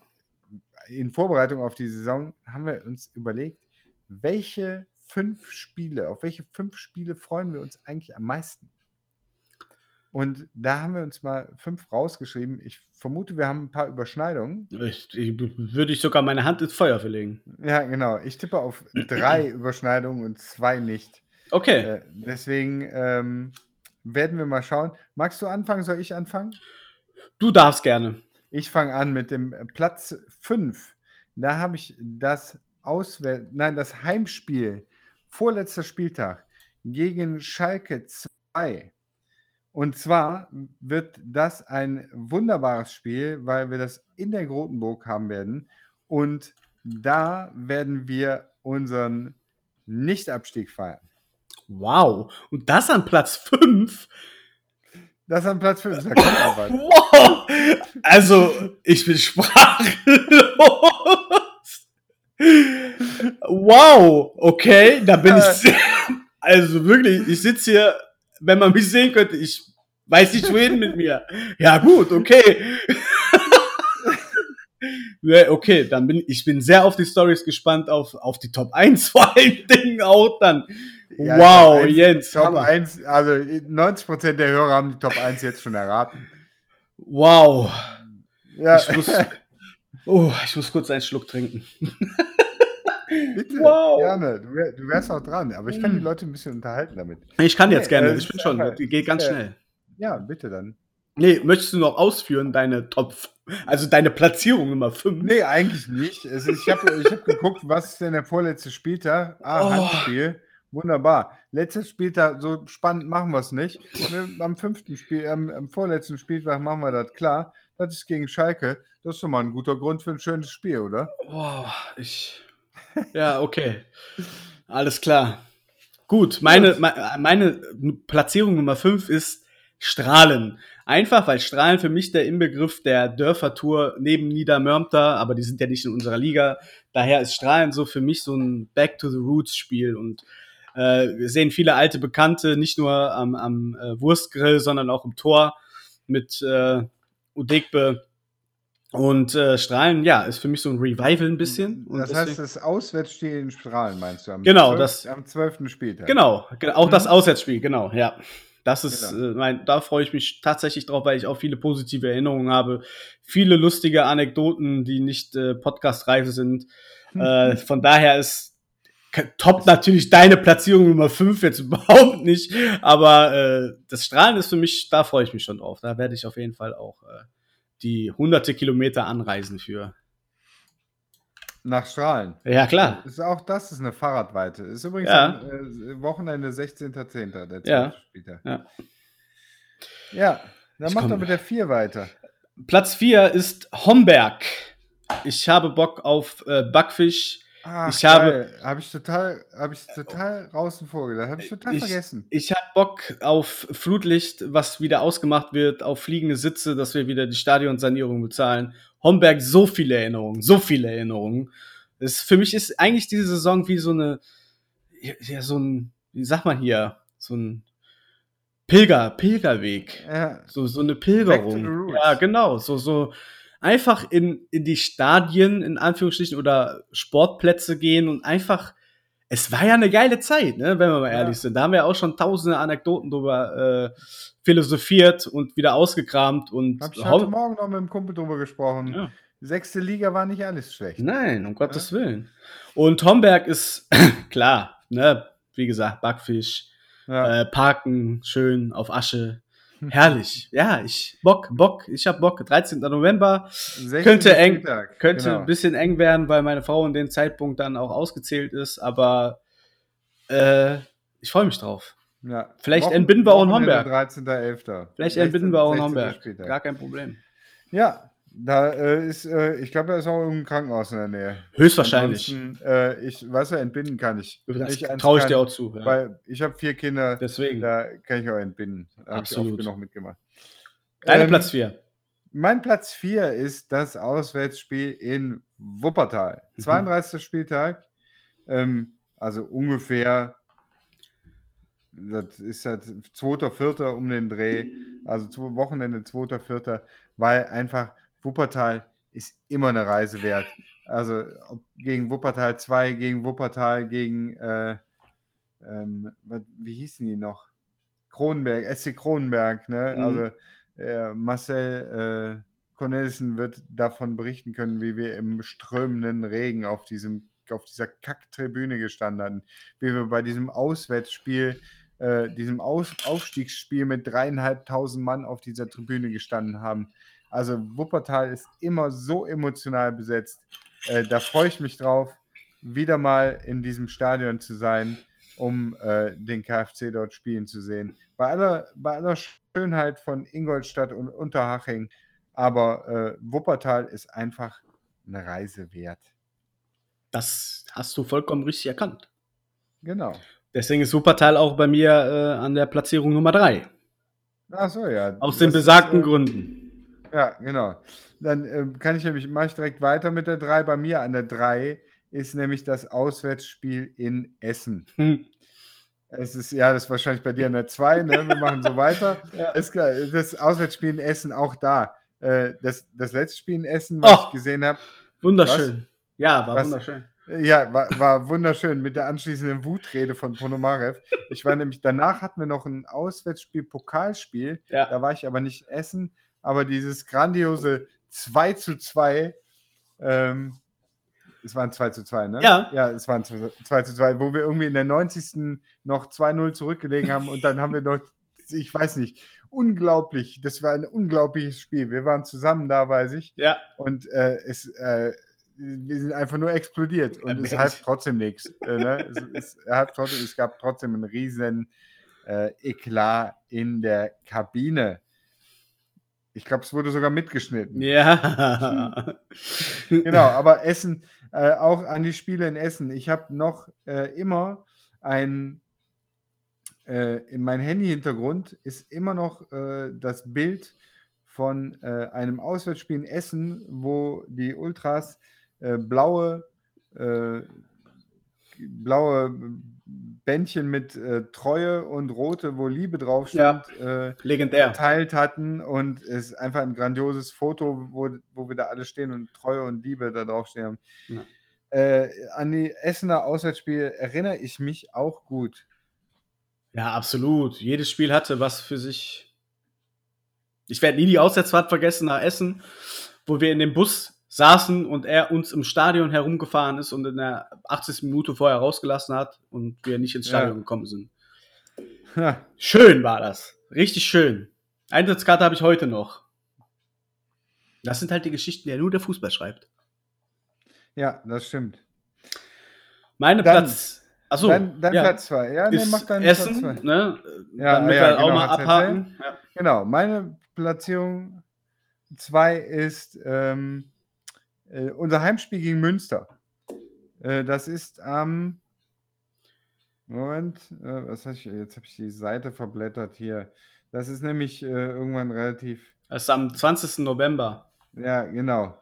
in Vorbereitung auf die Saison haben wir uns überlegt, welche fünf Spiele, auf welche fünf Spiele freuen wir uns eigentlich am meisten? Und da haben wir uns mal fünf rausgeschrieben. Ich vermute, wir haben ein paar Überschneidungen. Ich, ich, würde ich sogar meine Hand ins Feuer verlegen. Ja, genau. Ich tippe auf drei Überschneidungen und zwei nicht. Okay. Äh, deswegen ähm, werden wir mal schauen. Magst du anfangen? Soll ich anfangen? Du darfst gerne. Ich fange an mit dem Platz 5. Da habe ich das Auswähl nein, das Heimspiel, vorletzter Spieltag gegen Schalke 2. Und zwar wird das ein wunderbares Spiel, weil wir das in der Grotenburg haben werden. Und da werden wir unseren Nichtabstieg feiern. Wow. Und das an Platz 5? Das an Platz 5. Da kommt aber. Wow. Also, ich bin sprachlos. Wow. Okay, da bin ich Äh. sehr, also wirklich, ich sitze hier, wenn man mich sehen könnte, ich weiß nicht wohin mit mir. Ja, gut, okay. Ja, Okay, dann bin ich bin sehr auf die Stories gespannt, auf, auf die Top 1 vor allen Dingen auch dann. Ja, wow, Top 1, Jens. Top Hammer. 1, also 90% der Hörer haben die Top 1 jetzt schon erraten. Wow. Ja, Ich muss, oh, ich muss kurz einen Schluck trinken. bitte, Wow. gerne. Du, wär, du wärst auch dran, aber ich kann die Mm. Leute ein bisschen unterhalten damit. Ich kann jetzt gerne, äh, ich bin schon, geht ganz schnell. Ja, bitte dann. Nee, möchtest du noch ausführen, deine Top, also deine Platzierung Nummer 5? Nee, eigentlich nicht. Ist, ich habe ich hab geguckt, was ist denn der vorletzte Spieltag? Ah, Oh. Handspiel. Wunderbar. Letzter Spieltag, so spannend machen wir es nicht. Am fünften Spiel, am, am vorletzten Spieltag machen wir das klar. Das ist gegen Schalke. Das ist schon mal ein guter Grund für ein schönes Spiel, oder? Wow, ich. Ja, okay. Alles klar. Gut, meine, me- meine Platzierung Nummer 5 ist Strahlen. Einfach, weil Strahlen für mich der Inbegriff der Dörfertour neben Niedermörmter, aber die sind ja nicht in unserer Liga. Daher ist Strahlen so für mich so ein Back to the Roots Spiel und äh, wir sehen viele alte Bekannte, nicht nur am, am äh, Wurstgrill, sondern auch im Tor mit äh, Udegbe. Und äh, Strahlen, ja, ist für mich so ein Revival ein bisschen. Und Das heißt, das Auswärtsspiel in Strahlen meinst du? Am Genau, 12. das- am 12. Spieltag. Genau, ge- auch Mhm. das Auswärtsspiel, genau, ja. Das ist, Genau. äh, mein, da freue ich mich tatsächlich drauf, weil ich auch viele positive Erinnerungen habe. Viele lustige Anekdoten, die nicht äh, podcastreif sind. Äh, von daher ist top natürlich deine Platzierung Nummer 5 jetzt überhaupt nicht. Aber äh, das Strahlen ist für mich, da freue ich mich schon drauf. Da werde ich auf jeden Fall auch äh, die hunderte Kilometer anreisen für. Nach Strahlen. Ja, klar. Ist auch das ist eine Fahrradweite. Ist übrigens Ja. am äh, Wochenende 16.10. der Ja. Spieltag. Ja. Ja, dann Ich mach komm- doch mit der 4 weiter. Platz 4 ist Homberg. Ich habe Bock auf äh, Backfisch. Ach, Ich habe- habe ich total, habe ich total außen vor gedacht. Habe ich total Ich- vergessen. Ich habe Bock auf Flutlicht, was wieder ausgemacht wird, auf fliegende Sitze, dass wir wieder die Stadionsanierung bezahlen. Homberg, so viele Erinnerungen, so viele Erinnerungen. Das, für mich ist eigentlich diese Saison wie so eine, ja, so ein, wie sagt man hier, so ein Pilger, Pilgerweg. Ja, So, so eine Pilgerung. Ja, genau. So, so einfach in, in die Stadien, in Anführungsstrichen, oder Sportplätze gehen und einfach. Es war ja eine geile Zeit, ne, wenn wir mal Ja. ehrlich sind. Da haben wir auch schon tausende Anekdoten drüber äh, philosophiert und wieder ausgekramt und habe ich heute Morgen noch mit dem Kumpel drüber gesprochen. Ja. Sechste Liga war nicht alles schlecht. Nein, um Gottes Willen. Und Homberg ist klar, ne, wie gesagt, Backfisch, Ja. äh, Parken, schön auf Asche. Herrlich. Ja, ich Bock, Bock, ich hab Bock. 13. November 16. könnte eng- Spieltag, könnte genau. ein bisschen eng werden, weil meine Frau in dem Zeitpunkt dann auch ausgezählt ist, aber äh, ich freue mich drauf. Ja. Vielleicht entbinden wir auch in Homberg. 13.11. Vielleicht 16. entbinden wir auch in 16. Homberg. Gar kein Problem. Ja, da äh, ist, äh, ich glaube, da ist auch irgendein Krankenhaus in der Nähe. Höchstwahrscheinlich. Äh, ich weiß ja, entbinden kann ich. Das traue ich kann, dir auch zu. Ja. Weil ich habe vier Kinder, Deswegen. da kann ich auch entbinden. Da habe ich oft Absolut. genug mitgemacht. Deine Ähm, Platz 4. Mein Platz 4 ist das Auswärtsspiel in Wuppertal. Mhm. 32. Spieltag. Ähm, also ungefähr, das ist halt 2. 4. um den Dreh. Also Wochenende 2. 4. Weil einfach Wuppertal ist immer eine Reise wert. Also gegen Wuppertal 2, gegen Wuppertal, gegen, äh, ähm, wie hießen die noch? Kronenberg, SC Kronenberg, ne? Mhm. Also äh, Marcel äh, Cornelissen wird davon berichten können, wie wir im strömenden Regen auf, diesem, auf dieser Kacktribüne gestanden hatten, wie wir bei diesem Auswärtsspiel, äh, diesem Aus Aufstiegsspiel mit dreieinhalbtausend Mann auf dieser Tribüne gestanden haben. Also Wuppertal ist immer so emotional besetzt. Äh, da freue ich mich drauf, wieder mal in diesem Stadion zu sein, um äh, den KfC dort spielen zu sehen. Bei aller, bei aller Schönheit von Ingolstadt und Unterhaching, aber äh, Wuppertal ist einfach eine Reise wert. Das hast du vollkommen richtig erkannt. Genau. Deswegen ist Wuppertal auch bei mir äh, an der Platzierung Nummer 3. Ach so, ja. Aus den Das ist, besagten äh, Gründen. Ja, genau. Dann ähm, kann ich nämlich, mache ich direkt weiter mit der 3. Bei mir an der 3 ist nämlich das Auswärtsspiel in Essen. Hm. Es ist, ja, das ist wahrscheinlich bei dir an der 2, ne? Wir machen so weiter. Ja. Ist klar, das Auswärtsspiel in Essen auch da. Äh, das, das letzte Spiel in Essen, was Oh. ich gesehen habe, Wunderschön. Ja, war Was? wunderschön. ja, war, war wunderschön mit der anschließenden Wutrede von Ponomarev. Ich war nämlich, danach hatten wir noch ein Auswärtsspiel, Pokalspiel. Ja. Da war ich aber nicht essen, aber dieses grandiose 2 zu 2, ähm, es waren 2 zu 2, ne? Ja. Ja, es waren 2 zu 2, wo wir irgendwie in der 90. noch 2-0 zurückgelegen haben und dann haben wir noch, ich weiß nicht, unglaublich, das war ein unglaubliches Spiel. Wir waren zusammen da, weiß ich, Ja. und äh, es, äh, wir sind einfach nur explodiert und es half trotzdem nichts. Äh, ne? es, es, half trotzdem, es gab trotzdem einen riesen äh, Eklat in der Kabine. Ich glaube, es wurde sogar mitgeschnitten. Ja. Genau, aber Essen, äh, auch an die Spiele in Essen. Ich habe noch äh, immer ein, äh, in meinem Handy-Hintergrund ist immer noch äh, das Bild von äh, einem Auswärtsspiel in Essen, wo die Ultras äh, blaue, blaue Bändchen mit äh, Treue und rote, wo Liebe drauf Ja. stand, äh, Legendär. geteilt hatten und es ist einfach ein grandioses Foto, wo, wo wir da alle stehen und Treue und Liebe da drauf stehen haben. Ja. Äh, an die Essener Auswärtsspiel erinnere ich mich auch gut. Ja, absolut. Jedes Spiel hatte was für sich. Ich werde nie die Auswärtsfahrt vergessen nach Essen, wo wir in dem Bus saßen und er uns im Stadion herumgefahren ist und in der 80. Minute vorher rausgelassen hat und wir nicht ins Ja. Stadion gekommen sind. Ha, Schön war das. Richtig schön. Eintrittskarte habe ich heute noch. Das sind halt die Geschichten, die ja nur der Fußball schreibt. Ja, das stimmt. Meine Dann- Platz. Achso, Dein, dein ja, Platz 2. Ja, nee, mach deinen Essen, Platz 2. ne? Ja, Damit ja, wir auch genau, mal hat's abhaken. Ja. Genau, meine Platzierung 2 ist ähm, äh, unser Heimspiel gegen Münster. Äh, das ist am Moment, äh, was hab ich, jetzt habe ich die Seite verblättert hier. Das ist nämlich äh, irgendwann relativ Das ist am 20. November. Ja, genau.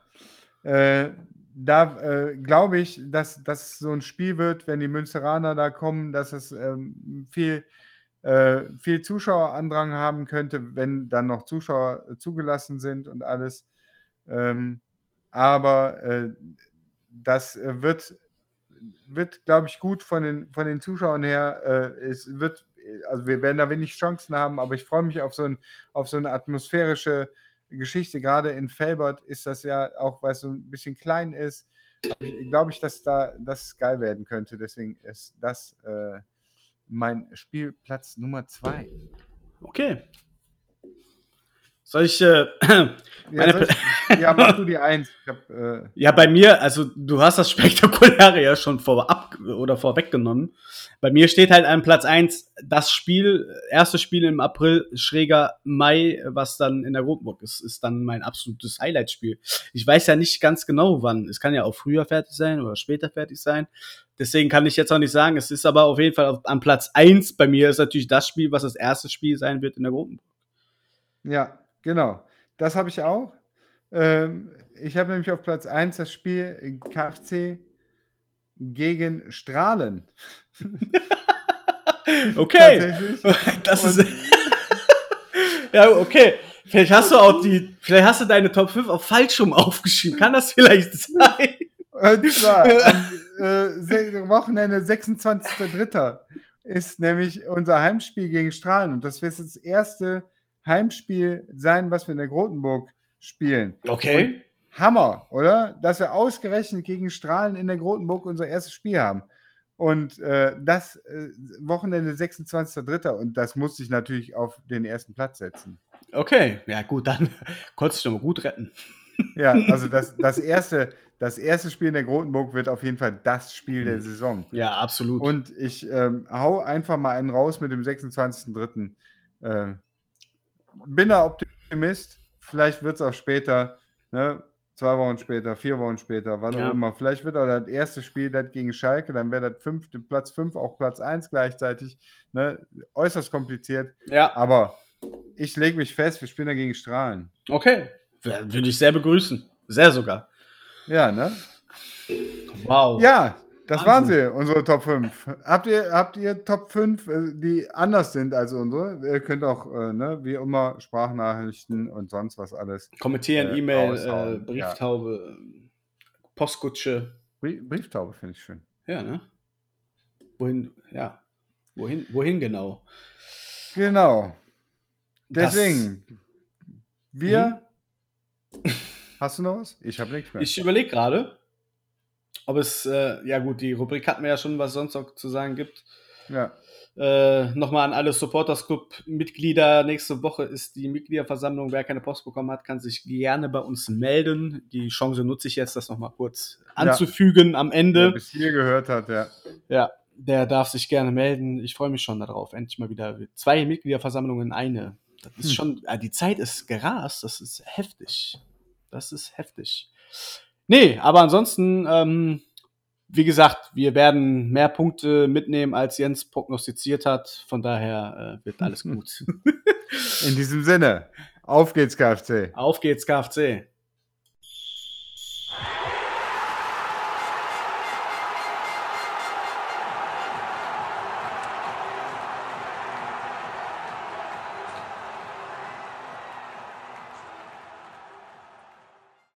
Äh, da äh, glaube ich, dass das so ein Spiel wird, wenn die Münsteraner da kommen, dass es ähm, viel, äh, viel Zuschauerandrang haben könnte, wenn dann noch Zuschauer äh, zugelassen sind und alles. Ähm, aber äh, das äh, wird, wird glaube ich, gut von den, von den Zuschauern her. Äh, es wird, also wir werden da wenig Chancen haben, aber ich freue mich auf so, ein, auf so eine atmosphärische Geschichte. Gerade in Felbert ist das ja auch, weil es so ein bisschen klein ist, glaube ich, dass da das geil werden könnte. Deswegen ist das äh, mein Spielplatz Nummer zwei. Okay. Soll ich. Äh, Ja, soll ich, ja mach du die eins. Ich hab, äh, ja, bei mir, also du hast das Spektakuläre ja schon vorab oder vorweggenommen. Bei mir steht halt an Platz eins das Spiel, erste Spiel im April, schräger Mai, was dann in der Rotenburg ist, ist dann mein absolutes Highlight-Spiel. Ich weiß ja nicht ganz genau wann. Es kann ja auch früher fertig sein oder später fertig sein. Deswegen kann ich jetzt auch nicht sagen. Es ist aber auf jeden Fall auf, an Platz eins bei mir ist natürlich das Spiel, was das erste Spiel sein wird in der Rotenburg. ja, genau. Das habe ich auch. Ähm, ich habe nämlich auf Platz 1 das Spiel KFC gegen Strahlen. Okay. Das Und- ist. ja, okay. Vielleicht hast du auch die, vielleicht hast du deine Top 5 auf falsch rum aufgeschrieben. Kann das vielleicht sein? Und zwar am äh, Wochenende 26.03. ist nämlich unser Heimspiel gegen Strahlen. Und das wird das erste Heimspiel sein, was wir in der Grotenburg spielen. Okay. Hammer, oder? Dass wir ausgerechnet gegen Strahlen in der Grotenburg unser erstes Spiel haben. Und äh, das äh, Wochenende 26.03. Und das musste ich natürlich auf den ersten Platz setzen. Okay. Ja, gut, dann konntest du mal gut retten. Ja, also das, das, erste, das erste Spiel in der Grotenburg wird auf jeden Fall das Spiel der Saison. Ja, absolut. Und ich ähm, hau einfach mal einen raus mit dem 26.03. Äh, bin da Optimist. Vielleicht wird es auch später, ne? zwei Wochen später, vier Wochen später, was Ja. auch immer. Vielleicht wird auch das erste Spiel das gegen Schalke, dann wäre das fünfte, Platz 5 auch Platz 1 gleichzeitig. Ne? Äußerst kompliziert. ja, Aber ich lege mich fest, wir spielen dagegen Strahlen. okay. Würde ich sehr begrüßen. Sehr sogar. Ja, ne? Wow. Ja, das waren sie, unsere Top 5. Habt ihr, habt ihr Top 5, äh, die anders sind als unsere? Ihr könnt auch, äh, ne, wie immer, Sprachnachrichten und sonst was alles. Kommentieren, Äh, E-Mail, äh, Brieftaube, Postkutsche. Brie- Brieftaube finde ich schön. Ja, ne? Wohin, ja. Wohin, wohin genau? Genau. Das- Deswegen, wir. Hast du noch was? Ich habe nichts mehr. Ich überlege gerade, ob es, äh, ja gut, die Rubrik hatten wir ja schon, was sonst noch zu sagen gibt. ja. Äh, Nochmal an alle Supporters Club-Mitglieder. Nächste Woche ist die Mitgliederversammlung. Wer keine Post bekommen hat, kann sich gerne bei uns melden. Die Chance nutze ich jetzt, das nochmal kurz anzufügen am Wer Ende. bis hier gehört hat, ja. Ja, der darf sich gerne melden. Ich freue mich schon darauf. Endlich mal wieder zwei Mitgliederversammlungen in eine. Das ist Hm. schon, ah, die Zeit ist gerast. Das ist heftig. Das ist heftig. Nee, aber ansonsten, ähm, wie gesagt, wir werden mehr Punkte mitnehmen, als Jens prognostiziert hat. Von daher äh, wird alles gut. In diesem Sinne, auf geht's, KFC. Auf geht's, KFC.